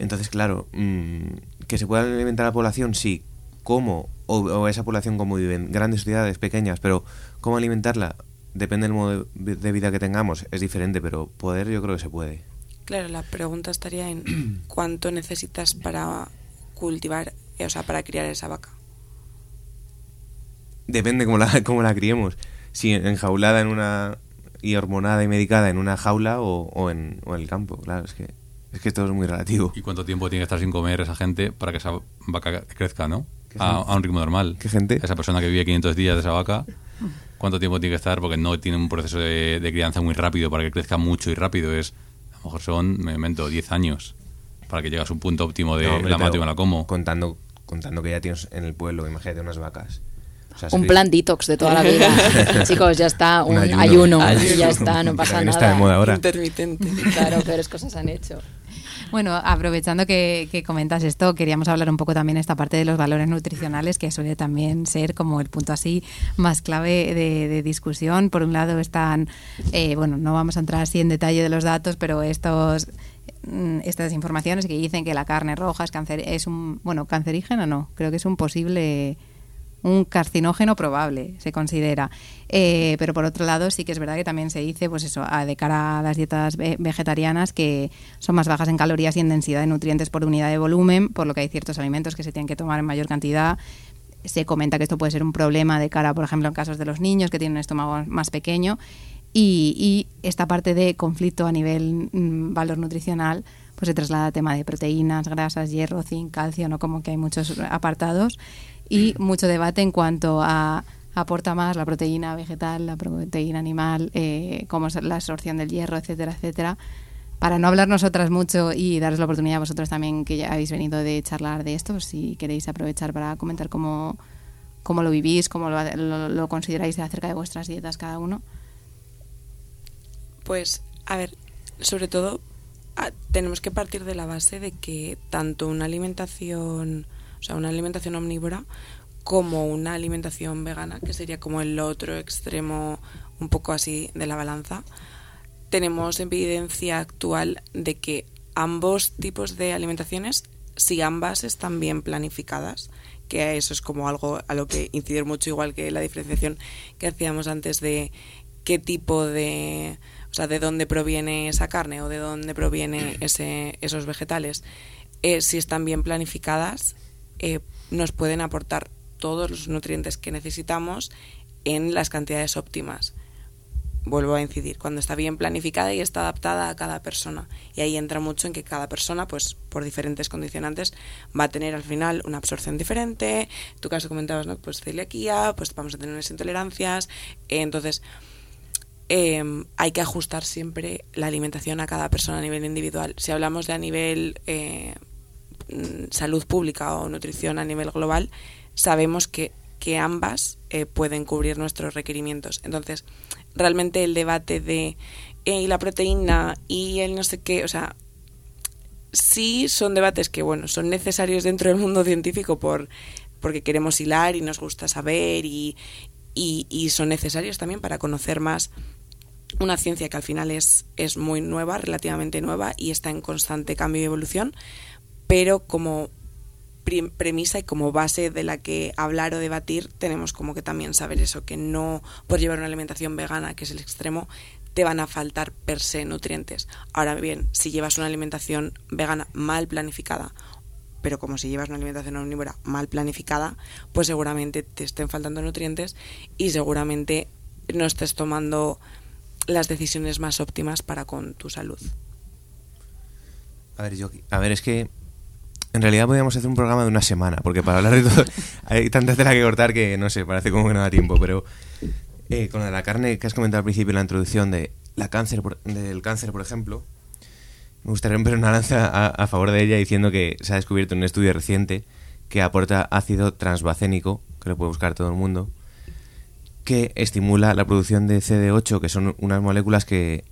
Entonces, claro, mm, que se pueda alimentar a la población, sí. ¿Cómo? O, esa población como viven, grandes ciudades, pequeñas, pero ¿cómo alimentarla? Depende del modo de vida que tengamos, es diferente, pero poder yo creo que se puede. Claro, la pregunta estaría en cuánto necesitas para cultivar, o sea, para criar esa vaca. Depende cómo la, cómo la criemos. Si enjaulada en una y hormonada y medicada en una jaula o, o, en, o en el campo, claro, es que es que todo es muy relativo. ¿Y cuánto tiempo tiene que estar sin comer esa gente para que esa vaca crezca, no? A, un ritmo normal. ¿Qué gente? Esa persona que vive 500 días de esa vaca, ¿cuánto tiempo tiene que estar? Porque no tiene un proceso de, crianza muy rápido para que crezca mucho y rápido. Es, a lo mejor son, me invento, 10 años para que llegue a su punto óptimo de la mato y me la como. Contando, contando que ya tienes en el pueblo, imagínate unas vacas. un plan detox de toda la vida. Chicos, ya está, un, ayuno, y ya está, no pasa nada. Está de moda ahora. Intermitente. Claro, peores cosas han hecho. Bueno, aprovechando que, comentas esto, queríamos hablar un poco también esta parte de los valores nutricionales, que suele también ser como el punto así más clave de, discusión. Por un lado están, eh, bueno, no vamos a entrar así en detalle de los datos, pero estos mm, estas informaciones que dicen que la carne roja es es un bueno cancerígena no creo que es un posible un carcinógeno probable, se considera. Eh, pero por otro lado, sí que es verdad que también se dice, pues eso, de cara a las dietas vegetarianas, que son más bajas en calorías y en densidad de nutrientes por unidad de volumen, por lo que hay ciertos alimentos que se tienen que tomar en mayor cantidad. Se comenta que esto puede ser un problema de cara, por ejemplo, en casos de los niños que tienen un estómago más pequeño. Y, esta parte de conflicto a nivel mm, valor nutricional, pues se traslada a tema de proteínas, grasas, hierro, zinc, calcio, no como que hay muchos apartados y mucho debate en cuanto a aporta más la proteína vegetal, la proteína animal, eh, cómo es la absorción del hierro, etcétera, etcétera. Para no hablar nosotras mucho y daros la oportunidad a vosotros también que ya habéis venido de charlar de esto, si queréis aprovechar para comentar cómo, cómo lo vivís, cómo lo, lo, consideráis acerca de vuestras dietas cada uno. Pues, a ver, sobre todo tenemos que partir de la base de que tanto una alimentación sea, una alimentación omnívora como una alimentación vegana, que sería como el otro extremo un poco así de la balanza, tenemos evidencia actual de que ambos tipos de alimentaciones, si ambas están bien planificadas, que eso es como algo a lo que incidir mucho, igual que la diferenciación que hacíamos antes de qué tipo de, o sea, de dónde proviene esa carne o de dónde proviene ese, esos vegetales, eh, si están bien planificadas, eh, nos pueden aportar todos los nutrientes que necesitamos en las cantidades óptimas. Vuelvo a incidir, cuando está bien planificada y está adaptada a cada persona. Y ahí entra mucho en que cada persona, pues por diferentes condicionantes, va a tener al final una absorción diferente. En tu caso comentabas, ¿no? Pues celiaquía, pues vamos a tener unas intolerancias. entonces, em, hay que ajustar siempre la alimentación a cada persona a nivel individual. Si hablamos de a nivel eh, salud pública o nutrición a nivel global, sabemos que, que ambas eh, pueden cubrir nuestros requerimientos. Entonces, realmente el debate de eh, la proteína y el no sé qué, o sea, sí son debates que, bueno, son necesarios dentro del mundo científico por porque queremos hilar y nos gusta saber y, y, son necesarios también para conocer más una ciencia que al final es, es muy nueva, relativamente nueva y está en constante cambio y evolución, pero como premisa y como base de la que hablar o debatir tenemos como que también saber eso, que no por llevar una alimentación vegana, que es el extremo, te van a faltar per se nutrientes. Ahora bien, si llevas una alimentación vegana mal planificada, pero como si llevas una alimentación omnívora mal planificada, pues seguramente te estén faltando nutrientes y seguramente no estés tomando las decisiones más óptimas para con tu salud. A ver, yo, a ver, es que en realidad podríamos hacer un programa de una semana, porque para hablar de todo hay tanta tela que cortar que no sé, parece como que no da tiempo, pero eh, con la carne que has comentado al principio en la introducción de la cáncer, del cáncer, por ejemplo, me gustaría romper una lanza a, favor de ella diciendo que se ha descubierto en un estudio reciente que aporta ácido transbacénico, que lo puede buscar todo el mundo, que estimula la producción de CD8, que son unas moléculas que,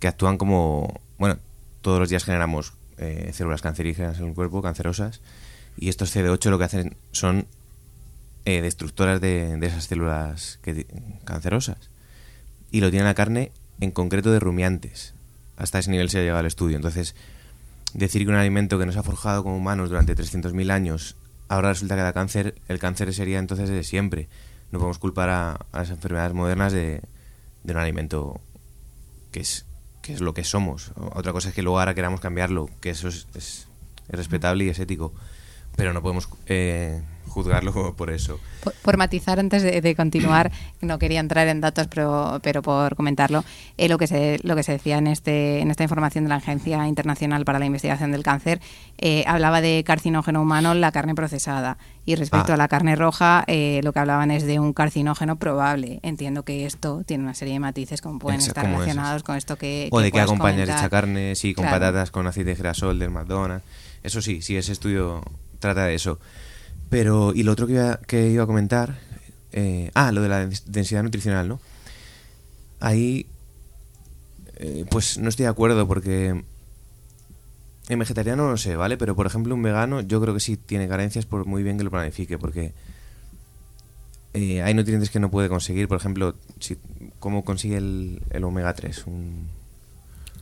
que actúan como, bueno, todos los días generamos eh, células cancerígenas en el cuerpo, cancerosas, y estos CD8 lo que hacen son eh, destructoras de, esas células cancerosas. Y lo tiene la carne, en concreto de rumiantes. Hasta ese nivel se ha llegado al estudio. Entonces, decir que un alimento que nos ha forjado como humanos durante 300.000 años ahora resulta que da cáncer, el cáncer sería entonces de siempre. No podemos culpar a, las enfermedades modernas de, un alimento que es, que es lo que somos. Otra cosa es que luego ahora queramos cambiarlo, que eso es, es, respetable y es ético. Pero no podemos eh, juzgarlo por eso. Por, matizar, antes de, continuar, no quería entrar en datos, pero, pero por comentarlo, eh, lo, que se, lo que se decía en, este, en esta información de la Agencia Internacional para la Investigación del Cáncer, eh, hablaba de carcinógeno humano la carne procesada. Y respecto Ah. a la carne roja, eh, lo que hablaban es de un carcinógeno probable. Entiendo que esto tiene una serie de matices como pueden Exacto, estar como relacionados con esto que... O de qué comentar. esta carne, sí, con Claro. patatas, con aceite de girasol del McDonald's. Eso sí, sí, ese estudio trata de eso. Pero, y lo otro que iba, que iba a comentar, eh, ah, lo de la dens- densidad nutricional, ¿no? Ahí, eh, pues no estoy de acuerdo porque en vegetariano no sé, ¿vale? Pero por ejemplo un vegano yo creo que sí tiene carencias por muy bien que lo planifique, porque eh, hay nutrientes que no puede conseguir, por ejemplo, si, ¿cómo consigue el, omega 3? Un,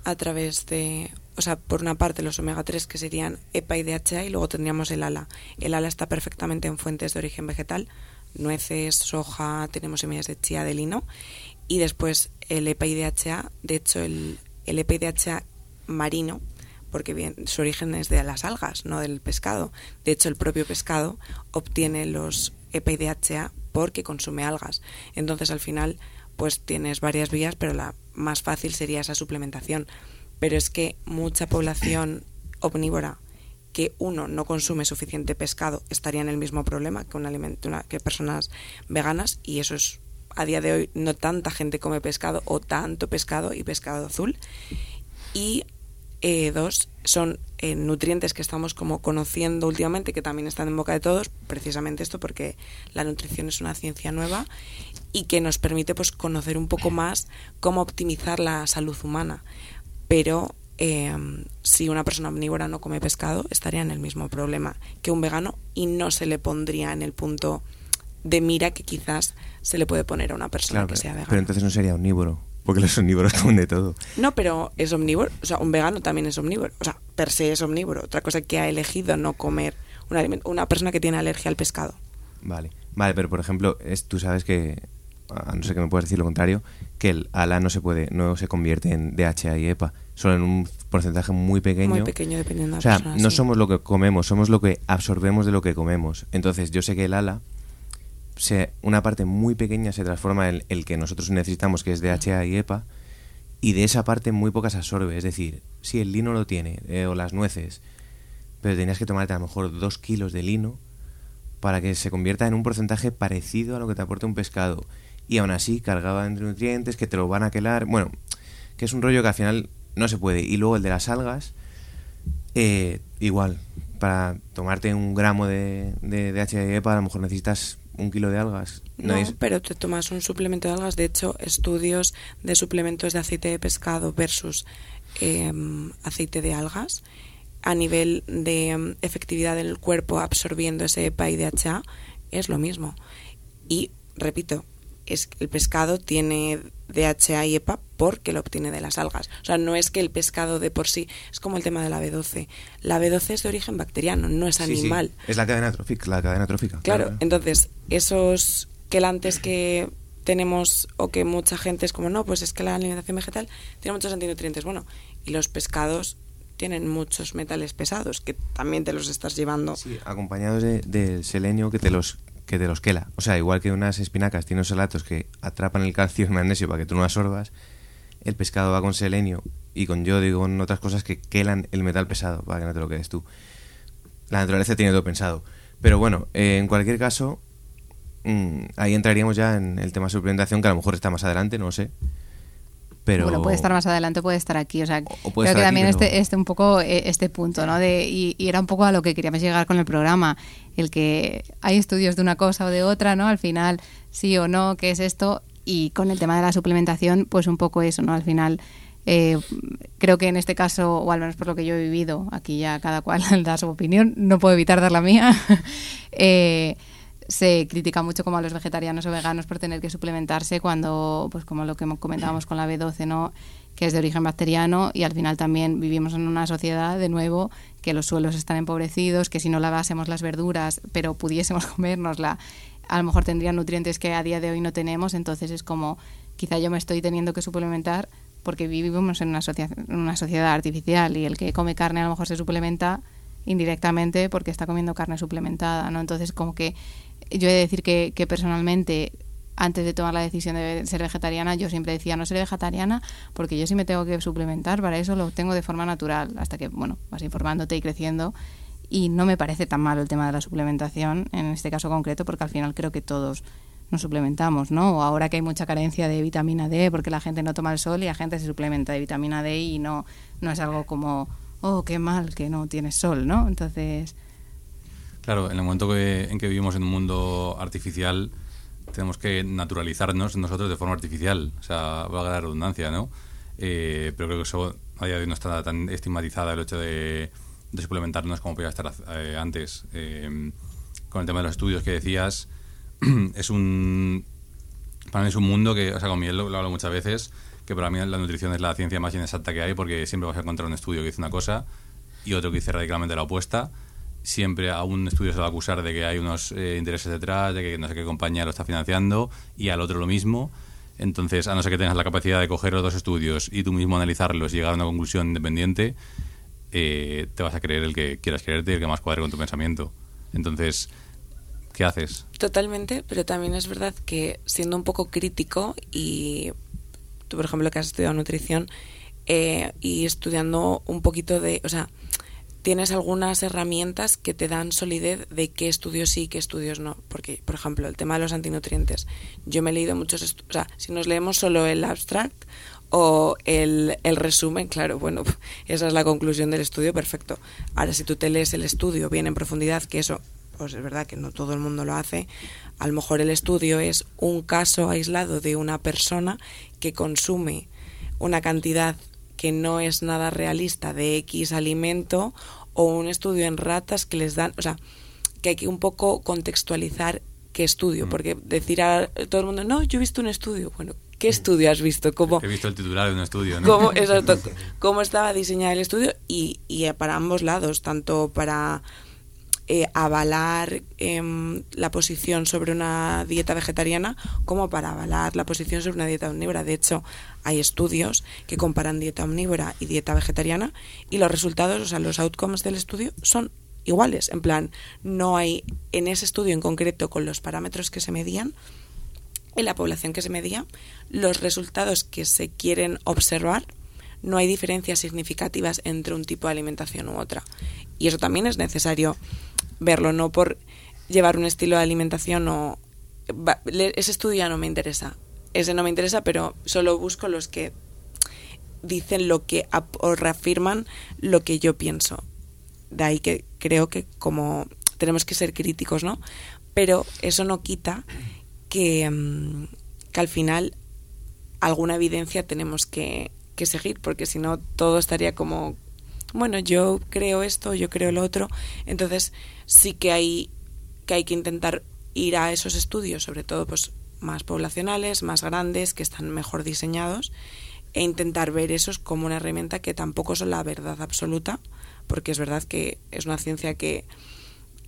a través de, o sea, por una parte los omega 3 que serían EPA y DHA y luego tendríamos el ALA. El ALA está perfectamente en fuentes de origen vegetal, nueces, soja, tenemos semillas de chía, de lino y después el EPA y DHA, de hecho el, EPA y DHA marino, porque bien, su origen es de las algas, no del pescado. De hecho el propio pescado obtiene los EPA y DHA porque consume algas. Entonces al final pues tienes varias vías, pero la más fácil sería esa suplementación. Pero es que mucha población omnívora que uno no consume suficiente pescado estaría en el mismo problema que un alimento una- que personas veganas y eso es a día de hoy no tanta gente come pescado o tanto pescado y pescado azul. Y eh, dos son eh, nutrientes que estamos como conociendo últimamente que también están en boca de todos precisamente esto porque la nutrición es una ciencia nueva y que nos permite pues conocer un poco más cómo optimizar la salud humana pero eh, si una persona omnívora no come pescado estaría en el mismo problema que un vegano y no se le pondría en el punto de mira que quizás se le puede poner a una persona claro, que sea vegana pero entonces no sería omnívoro, porque los omnívoros comen de todo. no, pero es omnívoro. O sea, un vegano también es omnívoro. O sea, per se es omnívoro. Otra cosa que ha elegido no comer un alimento. Una persona que tiene alergia al pescado. Vale, vale, pero por ejemplo, es, tú sabes que, a no ser que me puedas decir lo contrario, que el ALA no se puede, no se convierte en DHA y EPA, solo en un porcentaje muy pequeño. Muy pequeño dependiendo de la O sea, persona. no sí. somos lo que comemos, somos lo que absorbemos de lo que comemos. Entonces, yo sé que el ALA, se, una parte muy pequeña se transforma en el que nosotros necesitamos, que es DHA y EPA, y de esa parte muy pocas absorbe. Es decir, si el lino lo tiene, eh, o las nueces, pero tenías que tomarte a lo mejor dos kilos de lino para que se convierta en un porcentaje parecido a lo que te aporta un pescado. Y aún así cargaba de nutrientes que te lo van a quelar. Bueno, que es un rollo que al final no se puede. Y luego el de las algas, eh, igual. para tomarte un gramo de, de DHA y EPA a lo mejor necesitas un kilo de algas. No, es- pero te tomas un suplemento de algas. De hecho, estudios de suplementos de aceite de pescado versus eh, aceite de algas a nivel de em, efectividad del cuerpo absorbiendo ese EPA y DHA es lo mismo. Y repito, es el pescado tiene DHA y EPA porque lo obtiene de las algas. O sea, no es que el pescado de por sí, es como el tema de la B12. La B12 es de origen bacteriano, no es Sí, sí, animal. Es la cadena trófica, la cadena trófica. Claro, entonces esos quelantes que tenemos o que mucha gente es como, no, pues es que la alimentación vegetal tiene muchos antinutrientes. Bueno, y los pescados tienen muchos metales pesados que también te los estás llevando. Sí, acompañados de, del selenio que te los que te los quela. O sea, igual que unas espinacas tienen salatos que atrapan el calcio y el magnesio para que tú no absorbas, el pescado va con selenio y con yodo y con otras cosas que quelan el metal pesado para que no te lo quedes tú. La naturaleza tiene todo pensado. Pero bueno, eh, en cualquier caso, mm, ahí entraríamos ya en el tema de suplementación, que a lo mejor está más adelante, no sé. Pero... Bueno, puede estar más adelante, puede estar aquí. O sea, O- creo que aquí, también pero- este, este un poco eh, este punto, ¿no? De, y, y era un poco a lo que queríamos llegar con el programa, el que hay estudios de una cosa o de otra, ¿no? Al final, sí o no, ¿qué es esto? Y con el tema de la suplementación, pues un poco eso, ¿no? Al final, eh, creo que en este caso, o al menos por lo que yo he vivido, aquí ya cada cual da su opinión, no puedo evitar dar la mía. eh, se critica mucho como a los vegetarianos o veganos por tener que suplementarse cuando, pues como lo que comentábamos con la B12, ¿no? que es de origen bacteriano y al final también vivimos en una sociedad, de nuevo, que los suelos están empobrecidos, que si no lavásemos las verduras, pero pudiésemos comérnosla, a lo mejor tendrían nutrientes que a día de hoy no tenemos, entonces es como, quizá yo me estoy teniendo que suplementar porque vivimos en una, una sociedad artificial y el que come carne a lo mejor se suplementa indirectamente porque está comiendo carne suplementada, ¿no? Entonces, como que yo he de decir que, que personalmente, antes de tomar la decisión de ser vegetariana, yo siempre decía, no seré vegetariana porque yo sí me tengo que suplementar, para eso lo tengo de forma natural, hasta que, bueno, vas informándote y creciendo. Y no me parece tan malo el tema de la suplementación, en este caso concreto, porque al final creo que todos nos suplementamos, ¿no? O ahora que hay mucha carencia de vitamina D porque la gente no toma el sol y la gente se suplementa de vitamina D y no, no es algo como, oh, qué mal que no tienes sol, ¿no? Entonces, Claro, en el momento que, en que vivimos en un mundo artificial, tenemos que naturalizarnos nosotros de forma artificial. O sea, valga la redundancia, ¿no? Eh, pero creo que eso a día de hoy no está tan estigmatizada el hecho de, de suplementarnos como podía estar eh, antes. Eh, con el tema de los estudios que decías, es un. Para mí es un mundo que, o sea, con Miguel lo, lo hablo muchas veces, que para mí la nutrición es la ciencia más inexacta que hay porque siempre vas a encontrar un estudio que dice una cosa y otro que dice radicalmente la opuesta siempre a un estudio se va a acusar de que hay unos eh, intereses detrás, de que no sé qué compañía lo está financiando, y al otro lo mismo. Entonces, a no ser que tengas la capacidad de coger los dos estudios y tú mismo analizarlos y llegar a una conclusión independiente, eh, te vas a creer el que quieras creerte y el que más cuadre con tu pensamiento. Entonces, ¿qué haces? Totalmente, pero también es verdad que siendo un poco crítico y tú, por ejemplo, que has estudiado nutrición eh, y estudiando un poquito de, o sea, tienes algunas herramientas que te dan solidez de qué estudios sí y qué estudios no. Porque, por ejemplo, el tema de los antinutrientes. Yo me he leído muchos. O sea, si nos leemos solo el abstract o el, el resumen, claro, bueno, esa es la conclusión del estudio, perfecto. Ahora, si tú te lees el estudio bien en profundidad, que eso, pues es verdad que no todo el mundo lo hace, a lo mejor el estudio es un caso aislado de una persona que consume una cantidad que no es nada realista de X alimento o un estudio en ratas que les dan, o sea, que hay que un poco contextualizar qué estudio, porque decir a todo el mundo, no, yo he visto un estudio, bueno, ¿qué estudio has visto? ¿Cómo, He visto el titular de un estudio, ¿no? cómo, exacto, cómo estaba diseñado el estudio? Y, y para ambos lados, tanto para eh, avalar em, la posición sobre una dieta vegetariana como para avalar la posición sobre una dieta omnívora. De hecho, hay estudios que comparan dieta omnívora y dieta vegetariana y los resultados, o sea, los outcomes del estudio son iguales. En plan, no hay en ese estudio en concreto con los parámetros que se medían en la población que se medía, los resultados que se quieren observar, no hay diferencias significativas entre un tipo de alimentación u otra. Y eso también es necesario verlo, no por llevar un estilo de alimentación o... Ese estudio ya no me interesa. Ese no me interesa, pero solo busco los que dicen lo que o reafirman lo que yo pienso. de ahí que creo que como tenemos que ser críticos, ¿no? Pero eso no quita que, mm, que al final alguna evidencia tenemos que, que seguir, porque si no todo estaría como, bueno, yo creo esto, yo creo lo otro. Entonces sí que hay que, hay que intentar ir a esos estudios, sobre todo pues más poblacionales, más grandes, que están mejor diseñados, e intentar ver esos como una herramienta que tampoco son la verdad absoluta, porque es verdad que es una ciencia que...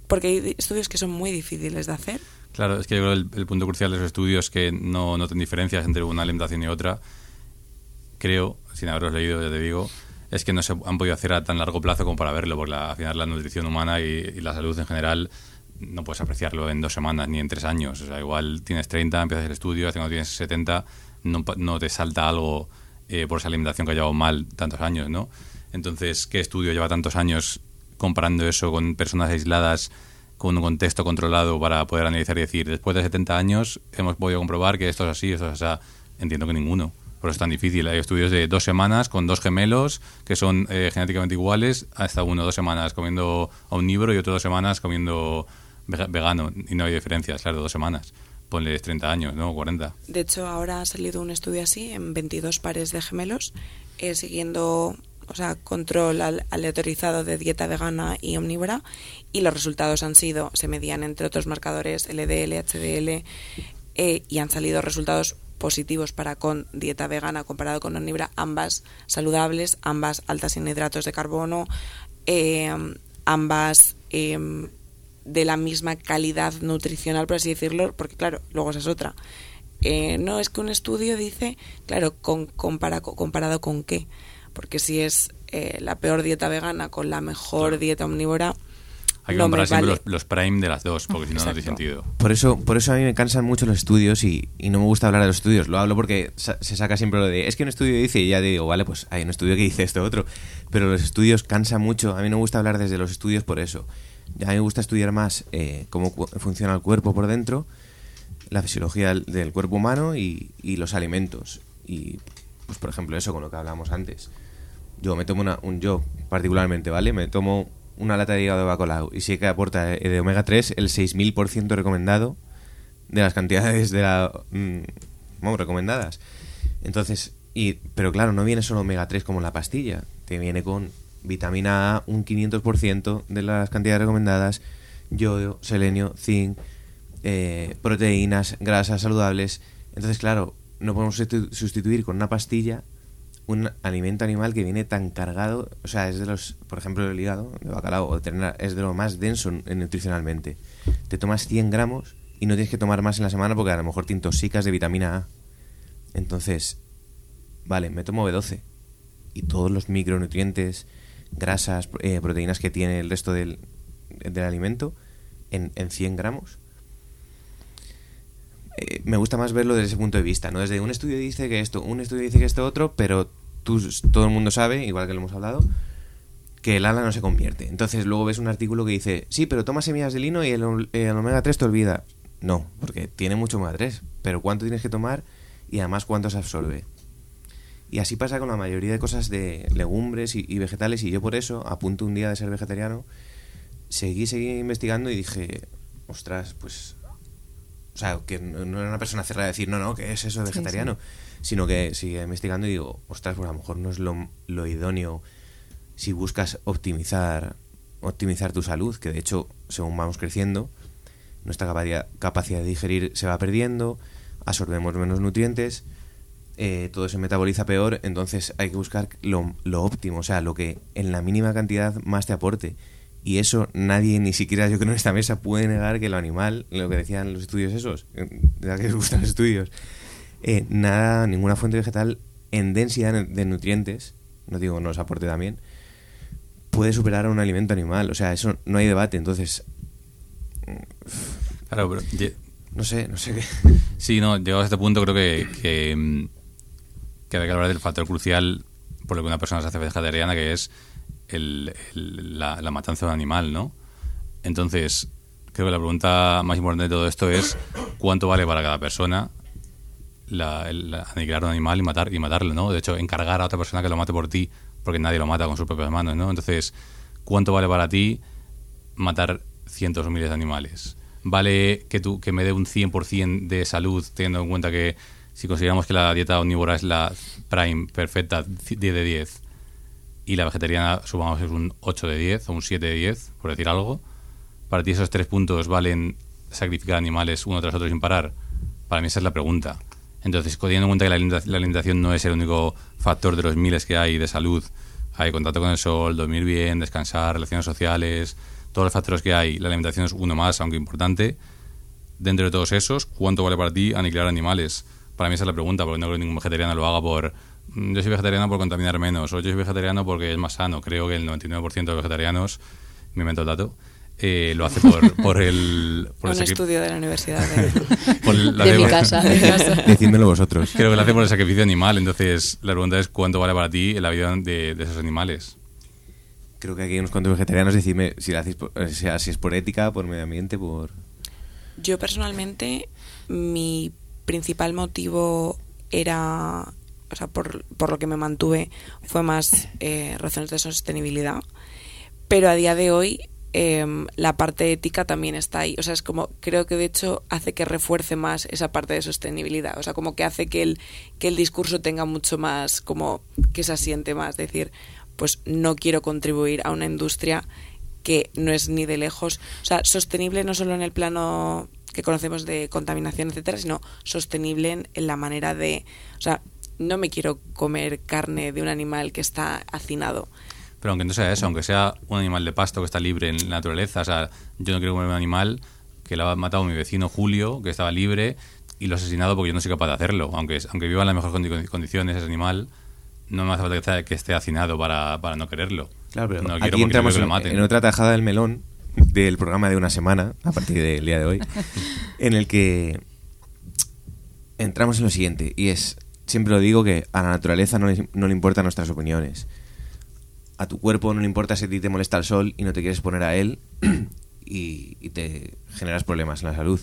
porque hay estudios que son muy difíciles de hacer. Claro, es que yo creo el, el punto crucial de los estudios que no noten diferencias entre una alimentación y otra, creo, sin haberlos leído, ya te digo, es que no se han podido hacer a tan largo plazo como para verlo, porque la, al final la nutrición humana y, y la salud en general no puedes apreciarlo en dos semanas ni en tres años. O sea, igual tienes 30, empiezas el estudio, cuando tienes 70, no, no te salta algo eh, por esa alimentación que ha llevado mal tantos años, ¿no? Entonces, ¿qué estudio lleva tantos años comparando eso con personas aisladas, con un contexto controlado para poder analizar y decir, después de 70 años hemos podido comprobar que esto es así, esto es así? Entiendo que ninguno. Por eso es tan difícil. Hay estudios de dos semanas con dos gemelos que son eh, genéticamente iguales, hasta uno dos semanas comiendo omnívoro y otro dos semanas comiendo vega- vegano. Y no hay diferencias, claro, dos semanas. Ponles 30 años, ¿no? 40. De hecho, ahora ha salido un estudio así en 22 pares de gemelos, eh, siguiendo, o sea, control al- aleatorizado de dieta vegana y omnívora, y los resultados han sido, se medían entre otros marcadores LDL, HDL, eh, y han salido resultados positivos para con dieta vegana comparado con omnívora, ambas saludables, ambas altas en hidratos de carbono, eh, ambas eh, de la misma calidad nutricional, por así decirlo, porque claro, luego esa es otra. Eh, no, es que un estudio dice, claro, con, compara- comparado con qué, porque si es eh, la peor dieta vegana con la mejor Claro. dieta omnívora, Hay que no me comparar siempre vale. los, los prime de las dos, porque si no, no tiene sentido. Por eso, por eso a mí me cansan mucho los estudios y, y no me gusta hablar de los estudios. Lo hablo porque sa- se saca siempre lo de, es que un estudio dice y ya digo, vale, pues hay un estudio que dice esto otro. Pero los estudios cansan mucho. A mí no me gusta hablar desde los estudios por eso. A mí me gusta estudiar más eh, cómo funciona el cuerpo por dentro, la fisiología del, del cuerpo humano y, y los alimentos. Y, pues por ejemplo, eso con lo que hablábamos antes. Yo me tomo una, un yo particularmente, ¿vale? Me tomo una lata de hígado de bacalao y sí que aporta eh, de omega 3 el 6000% recomendado de las cantidades de la mm, recomendadas. Entonces, y pero claro, no viene solo omega 3 como la pastilla, te viene con vitamina A un 500% de las cantidades recomendadas, yodo, selenio, zinc, eh, proteínas, grasas saludables. Entonces, claro, no podemos sustitu- sustituir con una pastilla un alimento animal que viene tan cargado, o sea, es de los, por ejemplo, el hígado de bacalao o de ternera, es de lo más denso nutricionalmente. Te tomas 100 gramos y no tienes que tomar más en la semana porque a lo mejor te intoxicas de vitamina A. Entonces, vale, me tomo B12 y todos los micronutrientes, grasas, eh, proteínas que tiene el resto del, del alimento en, en 100 gramos. Eh, me gusta más verlo desde ese punto de vista, ¿no? Desde un estudio dice que esto, un estudio dice que esto otro, pero tú, todo el mundo sabe, igual que lo hemos hablado, que el ala no se convierte. Entonces luego ves un artículo que dice, sí, pero toma semillas de lino y el, el omega 3 te olvida. No, porque tiene mucho omega 3, pero ¿cuánto tienes que tomar y además cuánto se absorbe? Y así pasa con la mayoría de cosas de legumbres y, y vegetales y yo por eso, a punto un día de ser vegetariano, seguí, seguí investigando y dije, ostras, pues... O sea, que no era una persona cerrada de decir, no, no, ¿qué es eso de Sí, vegetariano? Sino que sigue investigando y digo, ostras, pues a lo mejor no es lo, lo idóneo si buscas optimizar optimizar tu salud, que de hecho, según vamos creciendo, nuestra capacidad, capacidad de digerir se va perdiendo, absorbemos menos nutrientes, eh, todo se metaboliza peor, entonces hay que buscar lo, lo óptimo, o sea, lo que en la mínima cantidad más te aporte. Y eso nadie, ni siquiera yo creo en esta mesa, puede negar que lo animal, lo que decían los estudios esos, eh, de la que les gustan los estudios, eh, nada, ninguna fuente vegetal en densidad de nutrientes, no digo nos aporte también, puede superar a un alimento animal. O sea, eso no hay debate. Entonces, Claro, pero ye- no sé, no sé qué. Sí, no, llegado a este punto creo que, que, mm, que hay que hablar del factor crucial por lo que una persona se hace vegetariana, que es el- el- la, la matanza de un animal, ¿no? Entonces, creo que la pregunta más importante de todo esto es cuánto vale para cada persona la, aniquilar un animal y matar y matarlo, ¿no? De hecho, encargar a otra persona que lo mate por ti, porque nadie lo mata con sus propias manos, ¿no? Entonces, ¿cuánto vale para ti matar cientos o miles de animales? ¿Vale que, tú, que me dé un 100% de salud, teniendo en cuenta que si consideramos que la dieta omnívora es la prime perfecta, 10 de 10, y la vegetariana supongamos es un 8 de 10 o un 7 de 10, por decir algo, para ti esos tres puntos valen sacrificar animales uno tras otro sin parar? Para mí esa es la pregunta. Entonces, teniendo en cuenta que la alimentación no es el único factor de los miles que hay de salud, hay contacto con el sol, dormir bien, descansar, relaciones sociales, todos los factores que hay, la alimentación es uno más, aunque importante. Dentro de todos esos, ¿cuánto vale para ti aniquilar animales? Para mí esa es la pregunta, porque no creo que ningún vegetariano lo haga por yo soy vegetariano por contaminar menos, o yo soy vegetariano porque es más sano. Creo que el 99% de vegetarianos, me invento el dato, eh, lo hace por, por el... Por Un estudio de la universidad de, mi casa. Decídmelo vosotros. Creo que lo hace por el sacrificio animal, entonces la pregunta es cuánto vale para ti la vida de, esos animales. Creo que aquí hay unos cuantos vegetarianos, decidme si, sea, si es por ética, por medio ambiente, por... Yo personalmente, mi principal motivo era, o sea, por, por lo que me mantuve, fue más eh, razones de sostenibilidad. Pero a día de hoy Em, la parte ética también está ahí. O sea, es como, creo que de hecho hace que refuerce más esa parte de sostenibilidad. O sea, como que hace que el, que el discurso tenga mucho más, como que se asiente más. Decir, pues no quiero contribuir a una industria que no es ni de lejos, o sea, sostenible no solo en el plano que conocemos de contaminación, etcétera, sino sostenible en, en la manera de, o sea, no me quiero comer carne de un animal que está hacinado. Pero aunque no sea eso, aunque sea un animal de pasto que está libre en la naturaleza, o sea, yo no quiero comer un animal que lo ha matado mi vecino Julio, que estaba libre, y lo ha asesinado porque yo no soy capaz de hacerlo. Aunque, aunque viva en las mejores condiciones ese animal, no me hace falta que esté hacinado para, para no quererlo. Claro, pero no aquí entramos en, en otra tajada del melón del programa de una semana, a partir del día de hoy, en el que entramos en lo siguiente, y es, siempre lo digo, que a la naturaleza no le, no le importan nuestras opiniones a tu cuerpo no le importa si a ti te molesta el sol y no te quieres poner a él y, te generas problemas en la salud.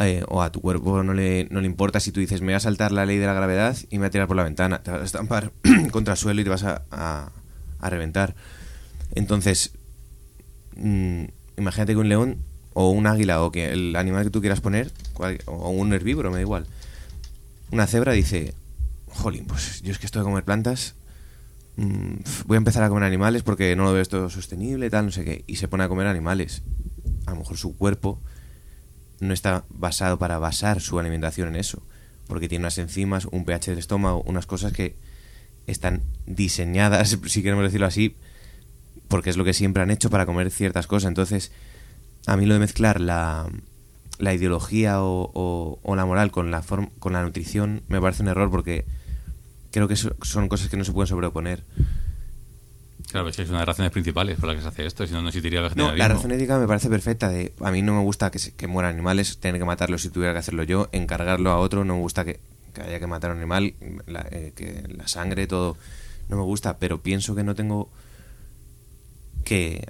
Eh, o a tu cuerpo no le, no le importa si tú dices me voy a saltar la ley de la gravedad y me voy a tirar por la ventana, te vas a estampar contra el suelo y te vas a, a, reventar. Entonces, mm, imagínate que un león o un águila o que el animal que tú quieras poner, o un herbívoro, me da igual, una cebra dice, jolín, pues yo es que estoy a comer plantas Mm, voy a empezar a comer animales porque no lo veo esto sostenible, tal, no sé qué, y se pone a comer animales. A lo mejor su cuerpo no está basado para basar su alimentación en eso, porque tiene unas enzimas, un pH del estómago, unas cosas que están diseñadas, si queremos decirlo así, porque es lo que siempre han hecho para comer ciertas cosas. Entonces, a mí lo de mezclar la, la ideología o, o, la moral con la, con la nutrición me parece un error porque creo que son cosas que no se pueden sobreponer. Claro, es una de las razones principales por las que se hace esto, si no, no existiría la No, la razón ética me parece perfecta. De, a mí no me gusta que, que mueran animales, tener que matarlos si tuviera que hacerlo yo, encargarlo a otro, no me gusta que, haya que matar a un animal, la, eh, que la sangre, todo, no me gusta, pero pienso que no tengo que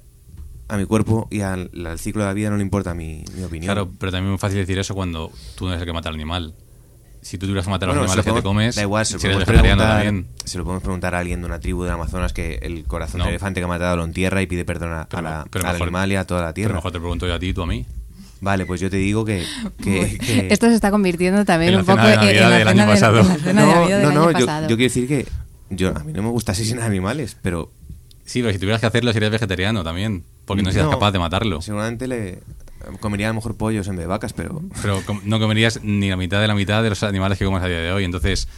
a mi cuerpo y al, ciclo de la vida no le importa mi, mi opinión. Claro, pero también es muy fácil decir eso cuando tú no eres el que mata al animal si tú tuvieras que matar a los animales que te comes, da igual, se lo, podemos preguntar, se lo podemos preguntar a alguien de una tribu de Amazonas que el corazón de elefante que ha matado lo entierra y pide perdón a, la, al animal y a toda la tierra. Pero mejor te pregunto yo a ti y tú a mí. Vale, pues yo te digo que, Esto se está convirtiendo también un poco en la del año pasado. No, no, no, yo, yo, quiero decir que yo, a mí no me gusta asesinar animales, pero... Sí, pero si tuvieras que hacerlo serías vegetariano también, porque no serías capaz de matarlo. Seguramente le, comería a lo mejor pollos en vez de vacas, pero... Pero no comerías ni la mitad de la mitad de los animales que comes a día de hoy, entonces...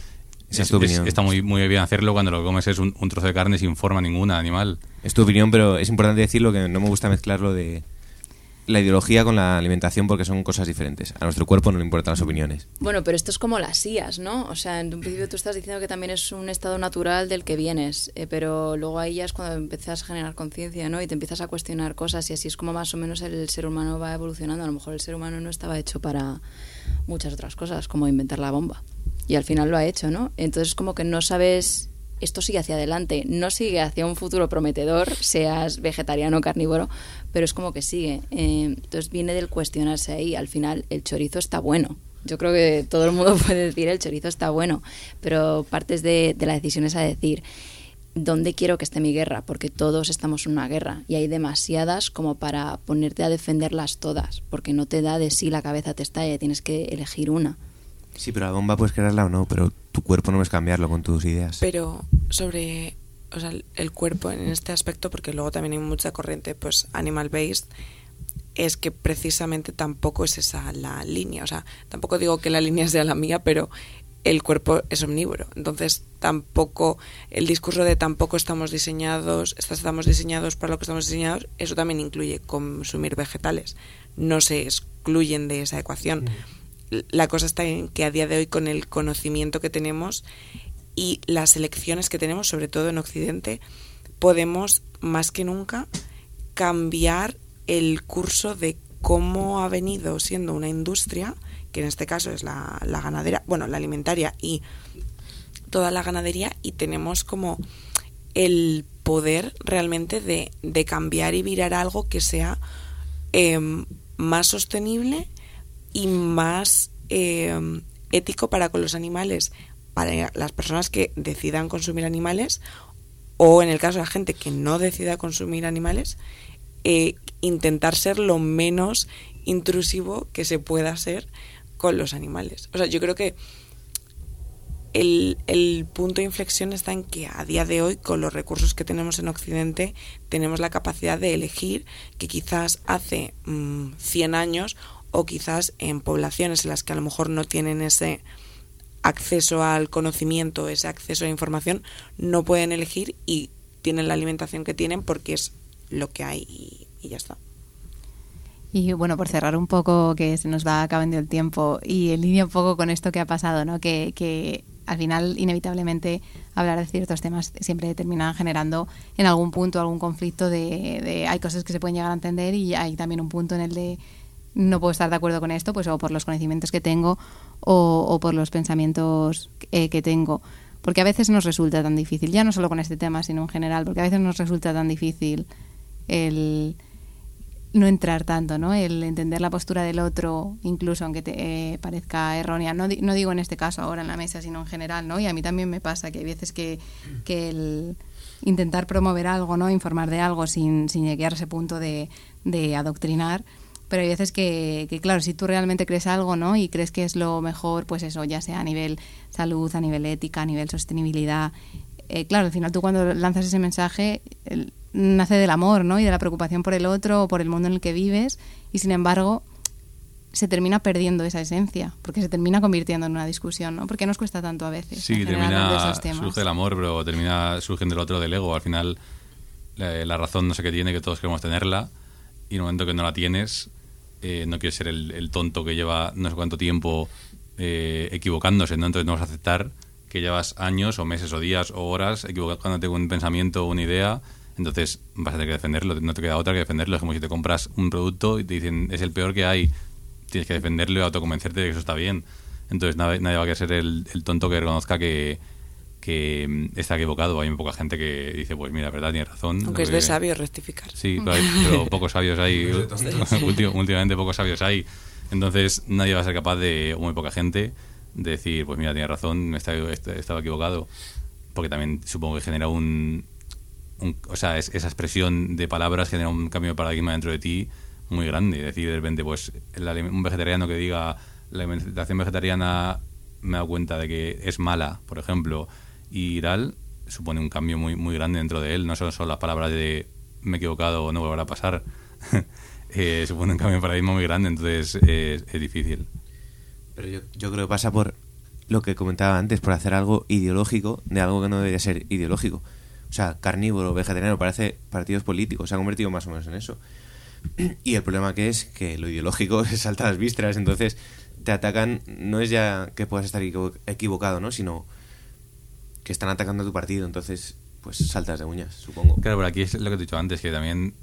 es, tu opinión. está muy, muy bien hacerlo cuando lo que comes es un, un, trozo de carne sin forma ninguna animal. Es tu opinión, pero es importante decirlo que no me gusta mezclarlo de la ideología con la alimentación porque son cosas diferentes. A nuestro cuerpo no le importan las opiniones. Bueno, pero esto es como las IAS, ¿no? O sea, en un principio tú estás diciendo que también es un estado natural del que vienes, eh, pero luego ahí ya es cuando empiezas a generar conciencia, ¿no? Y te empiezas a cuestionar cosas y así es como más o menos el ser humano va evolucionando. A lo mejor el ser humano no estaba hecho para muchas otras cosas, como inventar la bomba. Y al final lo ha hecho, ¿no? Entonces como que no sabes esto sigue hacia adelante, no sigue hacia un futuro prometedor, seas vegetariano o carnívoro, pero es como que sigue. Eh, entonces viene del cuestionarse ahí. Al final, el chorizo está bueno. Yo creo que todo el mundo puede decir el chorizo está bueno, pero partes de, de la decisión es a decir, ¿dónde quiero que esté mi guerra? Porque todos estamos en una guerra y hay demasiadas como para ponerte a defenderlas todas, porque no te da de sí la cabeza te estalla, tienes que elegir una. Sí, pero la bomba puedes crearla o no, pero tu cuerpo no puedes cambiarlo con tus ideas. Pero sobre o sea, el cuerpo en este aspecto, porque luego también hay mucha corriente pues animal based, es que precisamente tampoco es esa la línea. O sea, tampoco digo que la línea sea la mía, pero el cuerpo es omnívoro. Entonces, tampoco el discurso de tampoco estamos diseñados, estamos diseñados para lo que estamos diseñados, eso también incluye consumir vegetales. No se excluyen de esa ecuación. La cosa está en que a día de hoy, con el conocimiento que tenemos y las elecciones que tenemos, sobre todo en Occidente, podemos más que nunca cambiar el curso de cómo ha venido siendo una industria que en este caso es la, ganadera, bueno, la alimentaria y toda la ganadería, y tenemos como el poder realmente de, de cambiar y virar algo que sea em, más sostenible y más em, ético para con los animales, para las personas que decidan consumir animales o en el caso de la gente que no decida consumir animales, eh, intentar ser lo menos intrusivo que se pueda ser con los animales. O sea, yo creo que el, el, punto de inflexión está en que a día de hoy, con los recursos que tenemos en Occidente, tenemos la capacidad de elegir que quizás hace 100 mm, años o quizás en poblaciones en las que a lo mejor no tienen ese acceso al conocimiento, ese acceso a información, no pueden elegir y tienen la alimentación que tienen porque es lo que hay y ya está. Y bueno, por cerrar un poco, que se nos va acabando el tiempo, y en línea un poco con esto que ha pasado, ¿no? Que, que al final, inevitablemente, hablar de ciertos temas siempre termina generando en algún punto algún conflicto de, hay cosas que se pueden llegar a entender y hay también un punto en el de no puedo estar de acuerdo con esto, pues o por los conocimientos que tengo o, por los pensamientos eh, que tengo. Porque a veces nos resulta tan difícil, ya no solo con este tema, sino en general, porque a veces nos resulta tan difícil el no entrar tanto, ¿no? El entender la postura del otro, incluso aunque te eh, parezca errónea. No, no, digo en este caso ahora en la mesa, sino en general, ¿no? Y a mí también me pasa que hay veces que, que el intentar promover algo, ¿no? Informar de algo sin, sin llegar a ese punto de, de adoctrinar, pero hay veces que, que, claro, si tú realmente crees algo, ¿no? Y crees que es lo mejor, pues eso, ya sea a nivel salud, a nivel ética, a nivel sostenibilidad. Eh, claro, al final tú cuando lanzas ese mensaje, el, nace del amor, ¿no? Y de la preocupación por el otro o por el mundo en el que vives y sin embargo se termina perdiendo esa esencia, porque se termina convirtiendo en una discusión, ¿no? Porque nos cuesta tanto a veces. Sí, termina, surge el amor, pero termina surgiendo el otro del ego. Al final, la, razón no sé qué tiene, que todos queremos tenerla, y en el momento que no la tienes, eh, no quieres ser el, tonto que lleva no sé cuánto tiempo eh, equivocándose, ¿no? Entonces no vas a aceptar que llevas años o meses o días o horas equivocándote con un pensamiento o una idea entonces vas a tener que defenderlo, no te queda otra que defenderlo. Es como si te compras un producto y te dicen es el peor que hay, tienes que defenderlo y autoconvencerte de que eso está bien. Entonces nadie, va a ser el, tonto que reconozca que, que mm, está equivocado. Hay muy poca gente que dice, pues mira, verdad, tiene razón. Aunque es de sabio rectificar. Sí, pero, pocos sabios hay. últimamente pocos sabios hay. Entonces nadie va a ser capaz de, muy poca gente, de decir, pues mira, tiene razón, estaba equivocado. Porque también supongo que genera un, o sea, esa expresión de palabras genera un cambio de paradigma dentro de ti muy grande. Es decir, de repente, pues, un vegetariano que diga la alimentación vegetariana me da cuenta de que es mala, por ejemplo, y tal, supone un cambio muy, muy grande dentro de él. No solo son las palabras de me he equivocado o no volverá a pasar. eh, supone un cambio de paradigma muy grande, entonces es difícil. Pero yo, yo creo que pasa por lo que comentaba antes, por hacer algo ideológico de algo que no debería ser ideológico o sea, carnívoro, vegetariano, parece partidos políticos, se han convertido más o menos en eso. Y el problema que es que lo ideológico es salta las vísceras, entonces te atacan, no es ya que puedas estar equivocado, ¿no? Sino que están atacando a tu partido, entonces pues saltas de uñas, supongo. Claro, pero aquí es lo que te he dicho antes, que también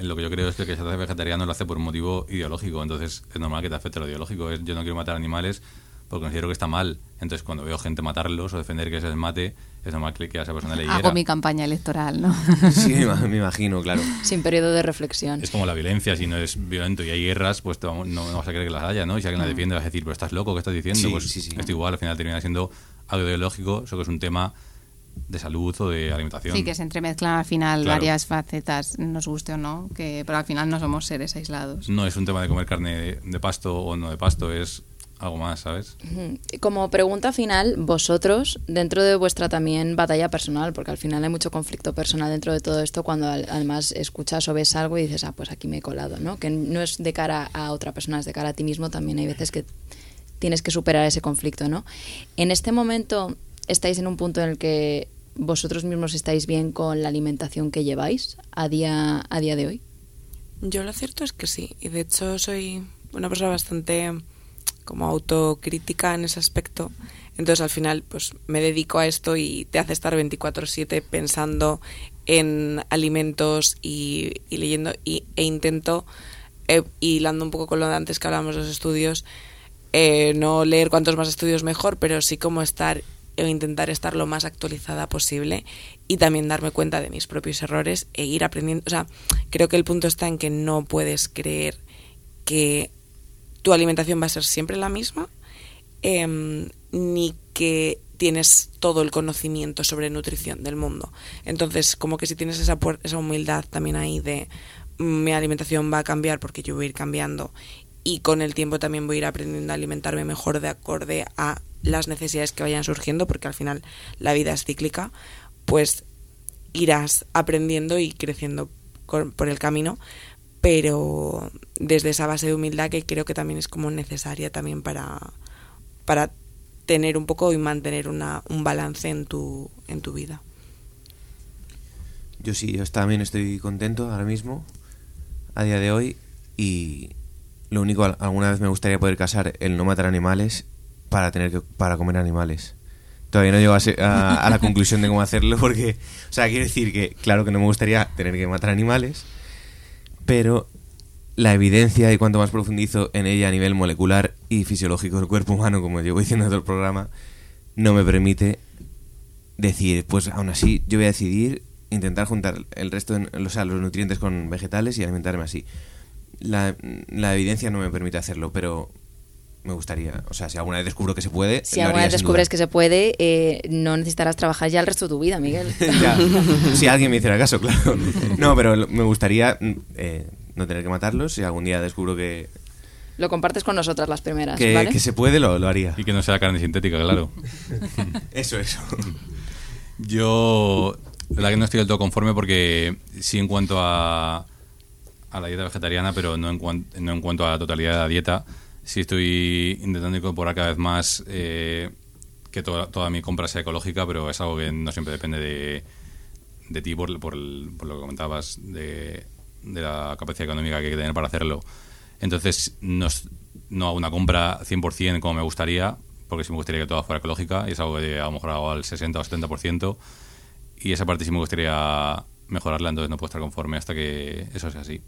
lo que yo creo es que el que se hace vegetariano lo hace por un motivo ideológico, entonces es normal que te afecte lo ideológico. yo no quiero matar animales porque considero que está mal. Entonces, cuando veo gente matarlos o defender que se les mate, es normal que a esa persona le hiera. Hago mi campaña electoral, ¿no? sí, me imagino, claro. Sin periodo de reflexión. Es como la violencia, si no es violento y hay guerras, pues no, no vas a creer que las haya, ¿no? Y si alguien la defiende, vas a decir, pero estás loco, ¿qué estás diciendo? pues esto igual, al final termina siendo algo ideológico, eso que es un tema de salud o de alimentación. Sí, que se entremezclan al final Claro. varias facetas, nos guste o no, que, pero al final no somos seres aislados. No es un tema de comer carne de, de pasto o no de pasto, es algo más, ¿sabes? Como pregunta final, vosotros, dentro de vuestra también batalla personal, porque al final hay mucho conflicto personal dentro de todo esto, cuando además escuchas o ves algo y dices, ah, pues aquí me he colado, ¿no? Que no es de cara a otra persona, es de cara a ti mismo, también hay veces que tienes que superar ese conflicto, ¿no? En este momento estáis en un punto en el que vosotros mismos estáis bien con la alimentación que lleváis a día, a día de hoy. Yo lo cierto es que sí, y de hecho soy una persona bastante como autocrítica en ese aspecto. Entonces al final pues me dedico a esto y te hace estar 24/7 pensando en alimentos y, leyendo y, e intento, eh, hilando un poco con lo de antes que hablábamos de los estudios, eh, no leer cuantos más estudios mejor, pero sí como estar o intentar estar lo más actualizada posible y también darme cuenta de mis propios errores e ir aprendiendo. O sea, creo que el punto está en que no puedes creer que tu alimentación va a ser siempre la misma, em, ni que tienes todo el conocimiento sobre nutrición del mundo. Entonces, como que si tienes esa, esa humildad también ahí de mm, mi alimentación va a cambiar porque yo voy a ir cambiando y con el tiempo también voy a ir aprendiendo a alimentarme mejor de acorde a las necesidades que vayan surgiendo, porque al final la vida es cíclica, pues irás aprendiendo y creciendo por el camino, pero desde esa base de humildad que creo que también es como necesaria también para, para tener un poco y mantener una, un balance en tu, en tu vida. Yo sí, yo también estoy contento ahora mismo, a día de hoy, y lo único, al- alguna vez me gustaría poder casar el no matar animales para tener que, para comer animales. Todavía no llego a, a- la conclusión de cómo hacerlo porque, o sea, quiere decir que, claro que no me gustaría tener que matar animales, pero la evidencia y cuanto más profundizo en ella a nivel molecular y fisiológico del cuerpo humano, como llevo diciendo en todo el programa, no me permite decir, pues aún así yo voy a decidir intentar juntar el resto, de, o sea, los nutrientes con vegetales y alimentarme así. La, la evidencia no me permite hacerlo, pero me gustaría, o sea, si alguna vez descubro que se puede, Si alguna vez descubres duda. que se puede, eh, no necesitarás trabajar ya el resto de tu vida, Miguel. Ya, si alguien me hiciera caso, claro. No, pero me gustaría mm, eh, no tener que matarlos. Si algún día descubro que, Lo compartes con nosotras las primeras, que, ¿vale? que se puede, lo, lo haría. Y que no sea carne sintética, claro. Eso, eso. Yo, la verdad que no estoy del todo conforme porque sí en cuanto a, a la dieta vegetariana, pero no en, cuan- no en cuanto a la totalidad de la dieta. Sí estoy intentando incorporar cada vez más eh, que toda, toda mi compra sea ecológica, pero es algo que no siempre depende de, de ti por, por, el- por lo que comentabas de, de la capacidad económica que hay que tener para hacerlo. Entonces, no, no hago una compra 100% como me gustaría, porque sí me gustaría que toda fuera ecológica, y es algo que a lo mejor hago al 60 o 70%, y esa parte sí me gustaría mejorarla, entonces no puedo estar conforme hasta que eso sea así.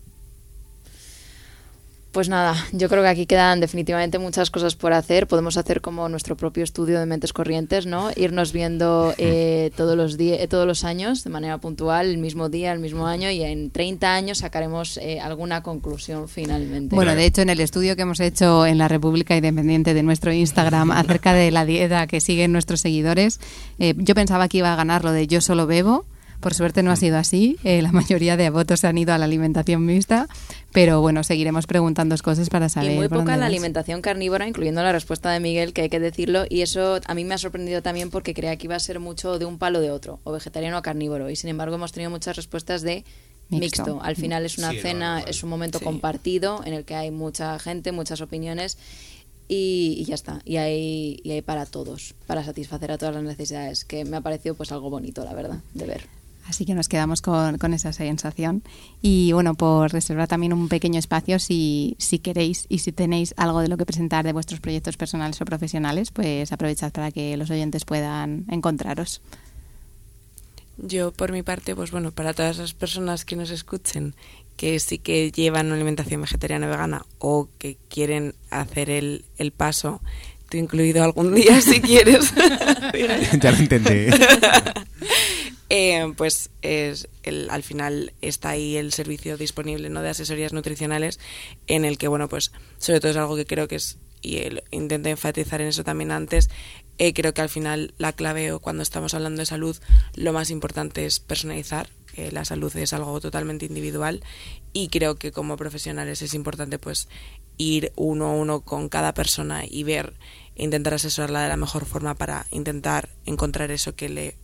Pues nada, yo creo que aquí quedan definitivamente muchas cosas por hacer. Podemos hacer como nuestro propio estudio de mentes corrientes, ¿no? Irnos viendo eh, todos los días, todos los años, de manera puntual, el mismo día, el mismo año, y en 30 años sacaremos eh, alguna conclusión finalmente. Bueno, de hecho, en el estudio que hemos hecho en la República Independiente de nuestro Instagram acerca de la dieta que siguen nuestros seguidores, eh, yo pensaba que iba a ganar lo de yo solo bebo. Por suerte no ha sido así. eh, la mayoría de votos se han ido a la alimentación mixta. Pero bueno, seguiremos preguntando cosas para saber. Y muy poca la vas. alimentación carnívora, incluyendo la respuesta de Miguel, que hay que decirlo. Y eso a mí me ha sorprendido también porque creía que iba a ser mucho de un palo de otro, o vegetariano o carnívoro. Y sin embargo hemos tenido muchas respuestas de Mixto. mixto. Al final es una Sí, cena, es un momento Sí. compartido en el que hay mucha gente, muchas opiniones. Y, y ya está, y hay, y hay para todos, para satisfacer a todas las necesidades, que me ha parecido pues algo bonito, la verdad, de ver. Así que nos quedamos con, con esa sensación. Y bueno, por reservar también un pequeño espacio, si, si queréis y si tenéis algo de lo que presentar de vuestros proyectos personales o profesionales, pues aprovechad para que los oyentes puedan encontraros. Yo, por mi parte, pues bueno, para todas las personas que nos escuchen, que sí que llevan una alimentación vegetariana o vegana o que quieren hacer el, el paso, tú incluido algún día si quieres, ya lo intenté. eh, pues es el, al final está ahí el servicio disponible ¿no? de asesorías nutricionales en el que, bueno, pues sobre todo es algo que creo que es, y el- enfatizar en eso también antes, Eh, creo que al final la clave o cuando estamos hablando de salud, lo más importante es personalizar. Eh, la salud es algo totalmente individual y creo que como profesionales es importante pues ir uno a uno con cada persona y ver, intentar asesorarla de la mejor forma para intentar encontrar eso que le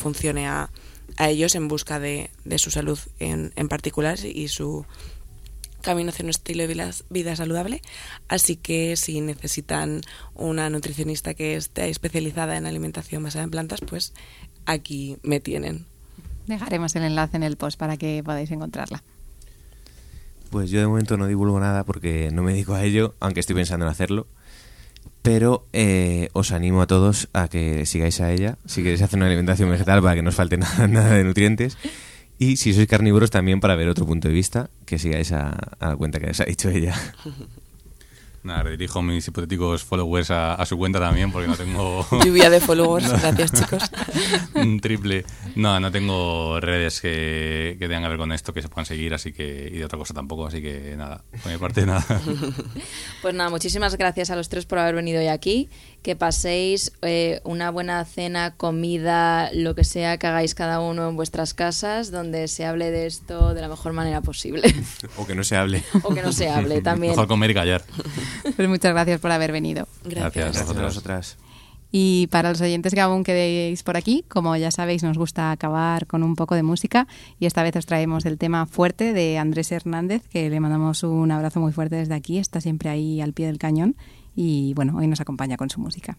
funcione a, a ellos en busca de, de su salud en, en particular y su camino hacia un estilo de vida, vida saludable. Así que si necesitan una nutricionista que esté especializada en alimentación basada en plantas, pues aquí me tienen. Dejaremos el enlace en el post para que podáis encontrarla. Pues yo de momento no divulgo nada porque no me dedico a ello, aunque estoy pensando en hacerlo. Pero eh, os animo a todos a que sigáis a ella, si queréis hacer una alimentación vegetal para que no os falte nada, de nutrientes. Y si sois carnívoros también para ver otro punto de vista, que sigáis a, a la cuenta que os ha dicho ella. Nada, redirijo mis hipotéticos followers a, a su cuenta también porque no tengo... Lluvia de followers, gracias chicos. un triple. No, no tengo redes que, que tengan que ver con esto que se puedan seguir, así que y de otra cosa tampoco, así que nada, por mi parte nada. Pues nada, muchísimas gracias a los tres por haber venido hoy aquí. Que paséis eh, una buena cena, comida, lo que sea que hagáis cada uno en vuestras casas, donde se hable de esto de la mejor manera posible. O que no se hable. o que no se hable también. Mejor comer y callar. Pues muchas gracias por haber venido. Gracias. Gracias. Gracias a vosotras. Y para los oyentes que aún quedéis por aquí, como ya sabéis, nos gusta acabar con un poco de música y esta vez os traemos el tema fuerte de Andrés Hernández, que le mandamos un abrazo muy fuerte desde aquí, está siempre ahí al pie del cañón y bueno, hoy nos acompaña con su música.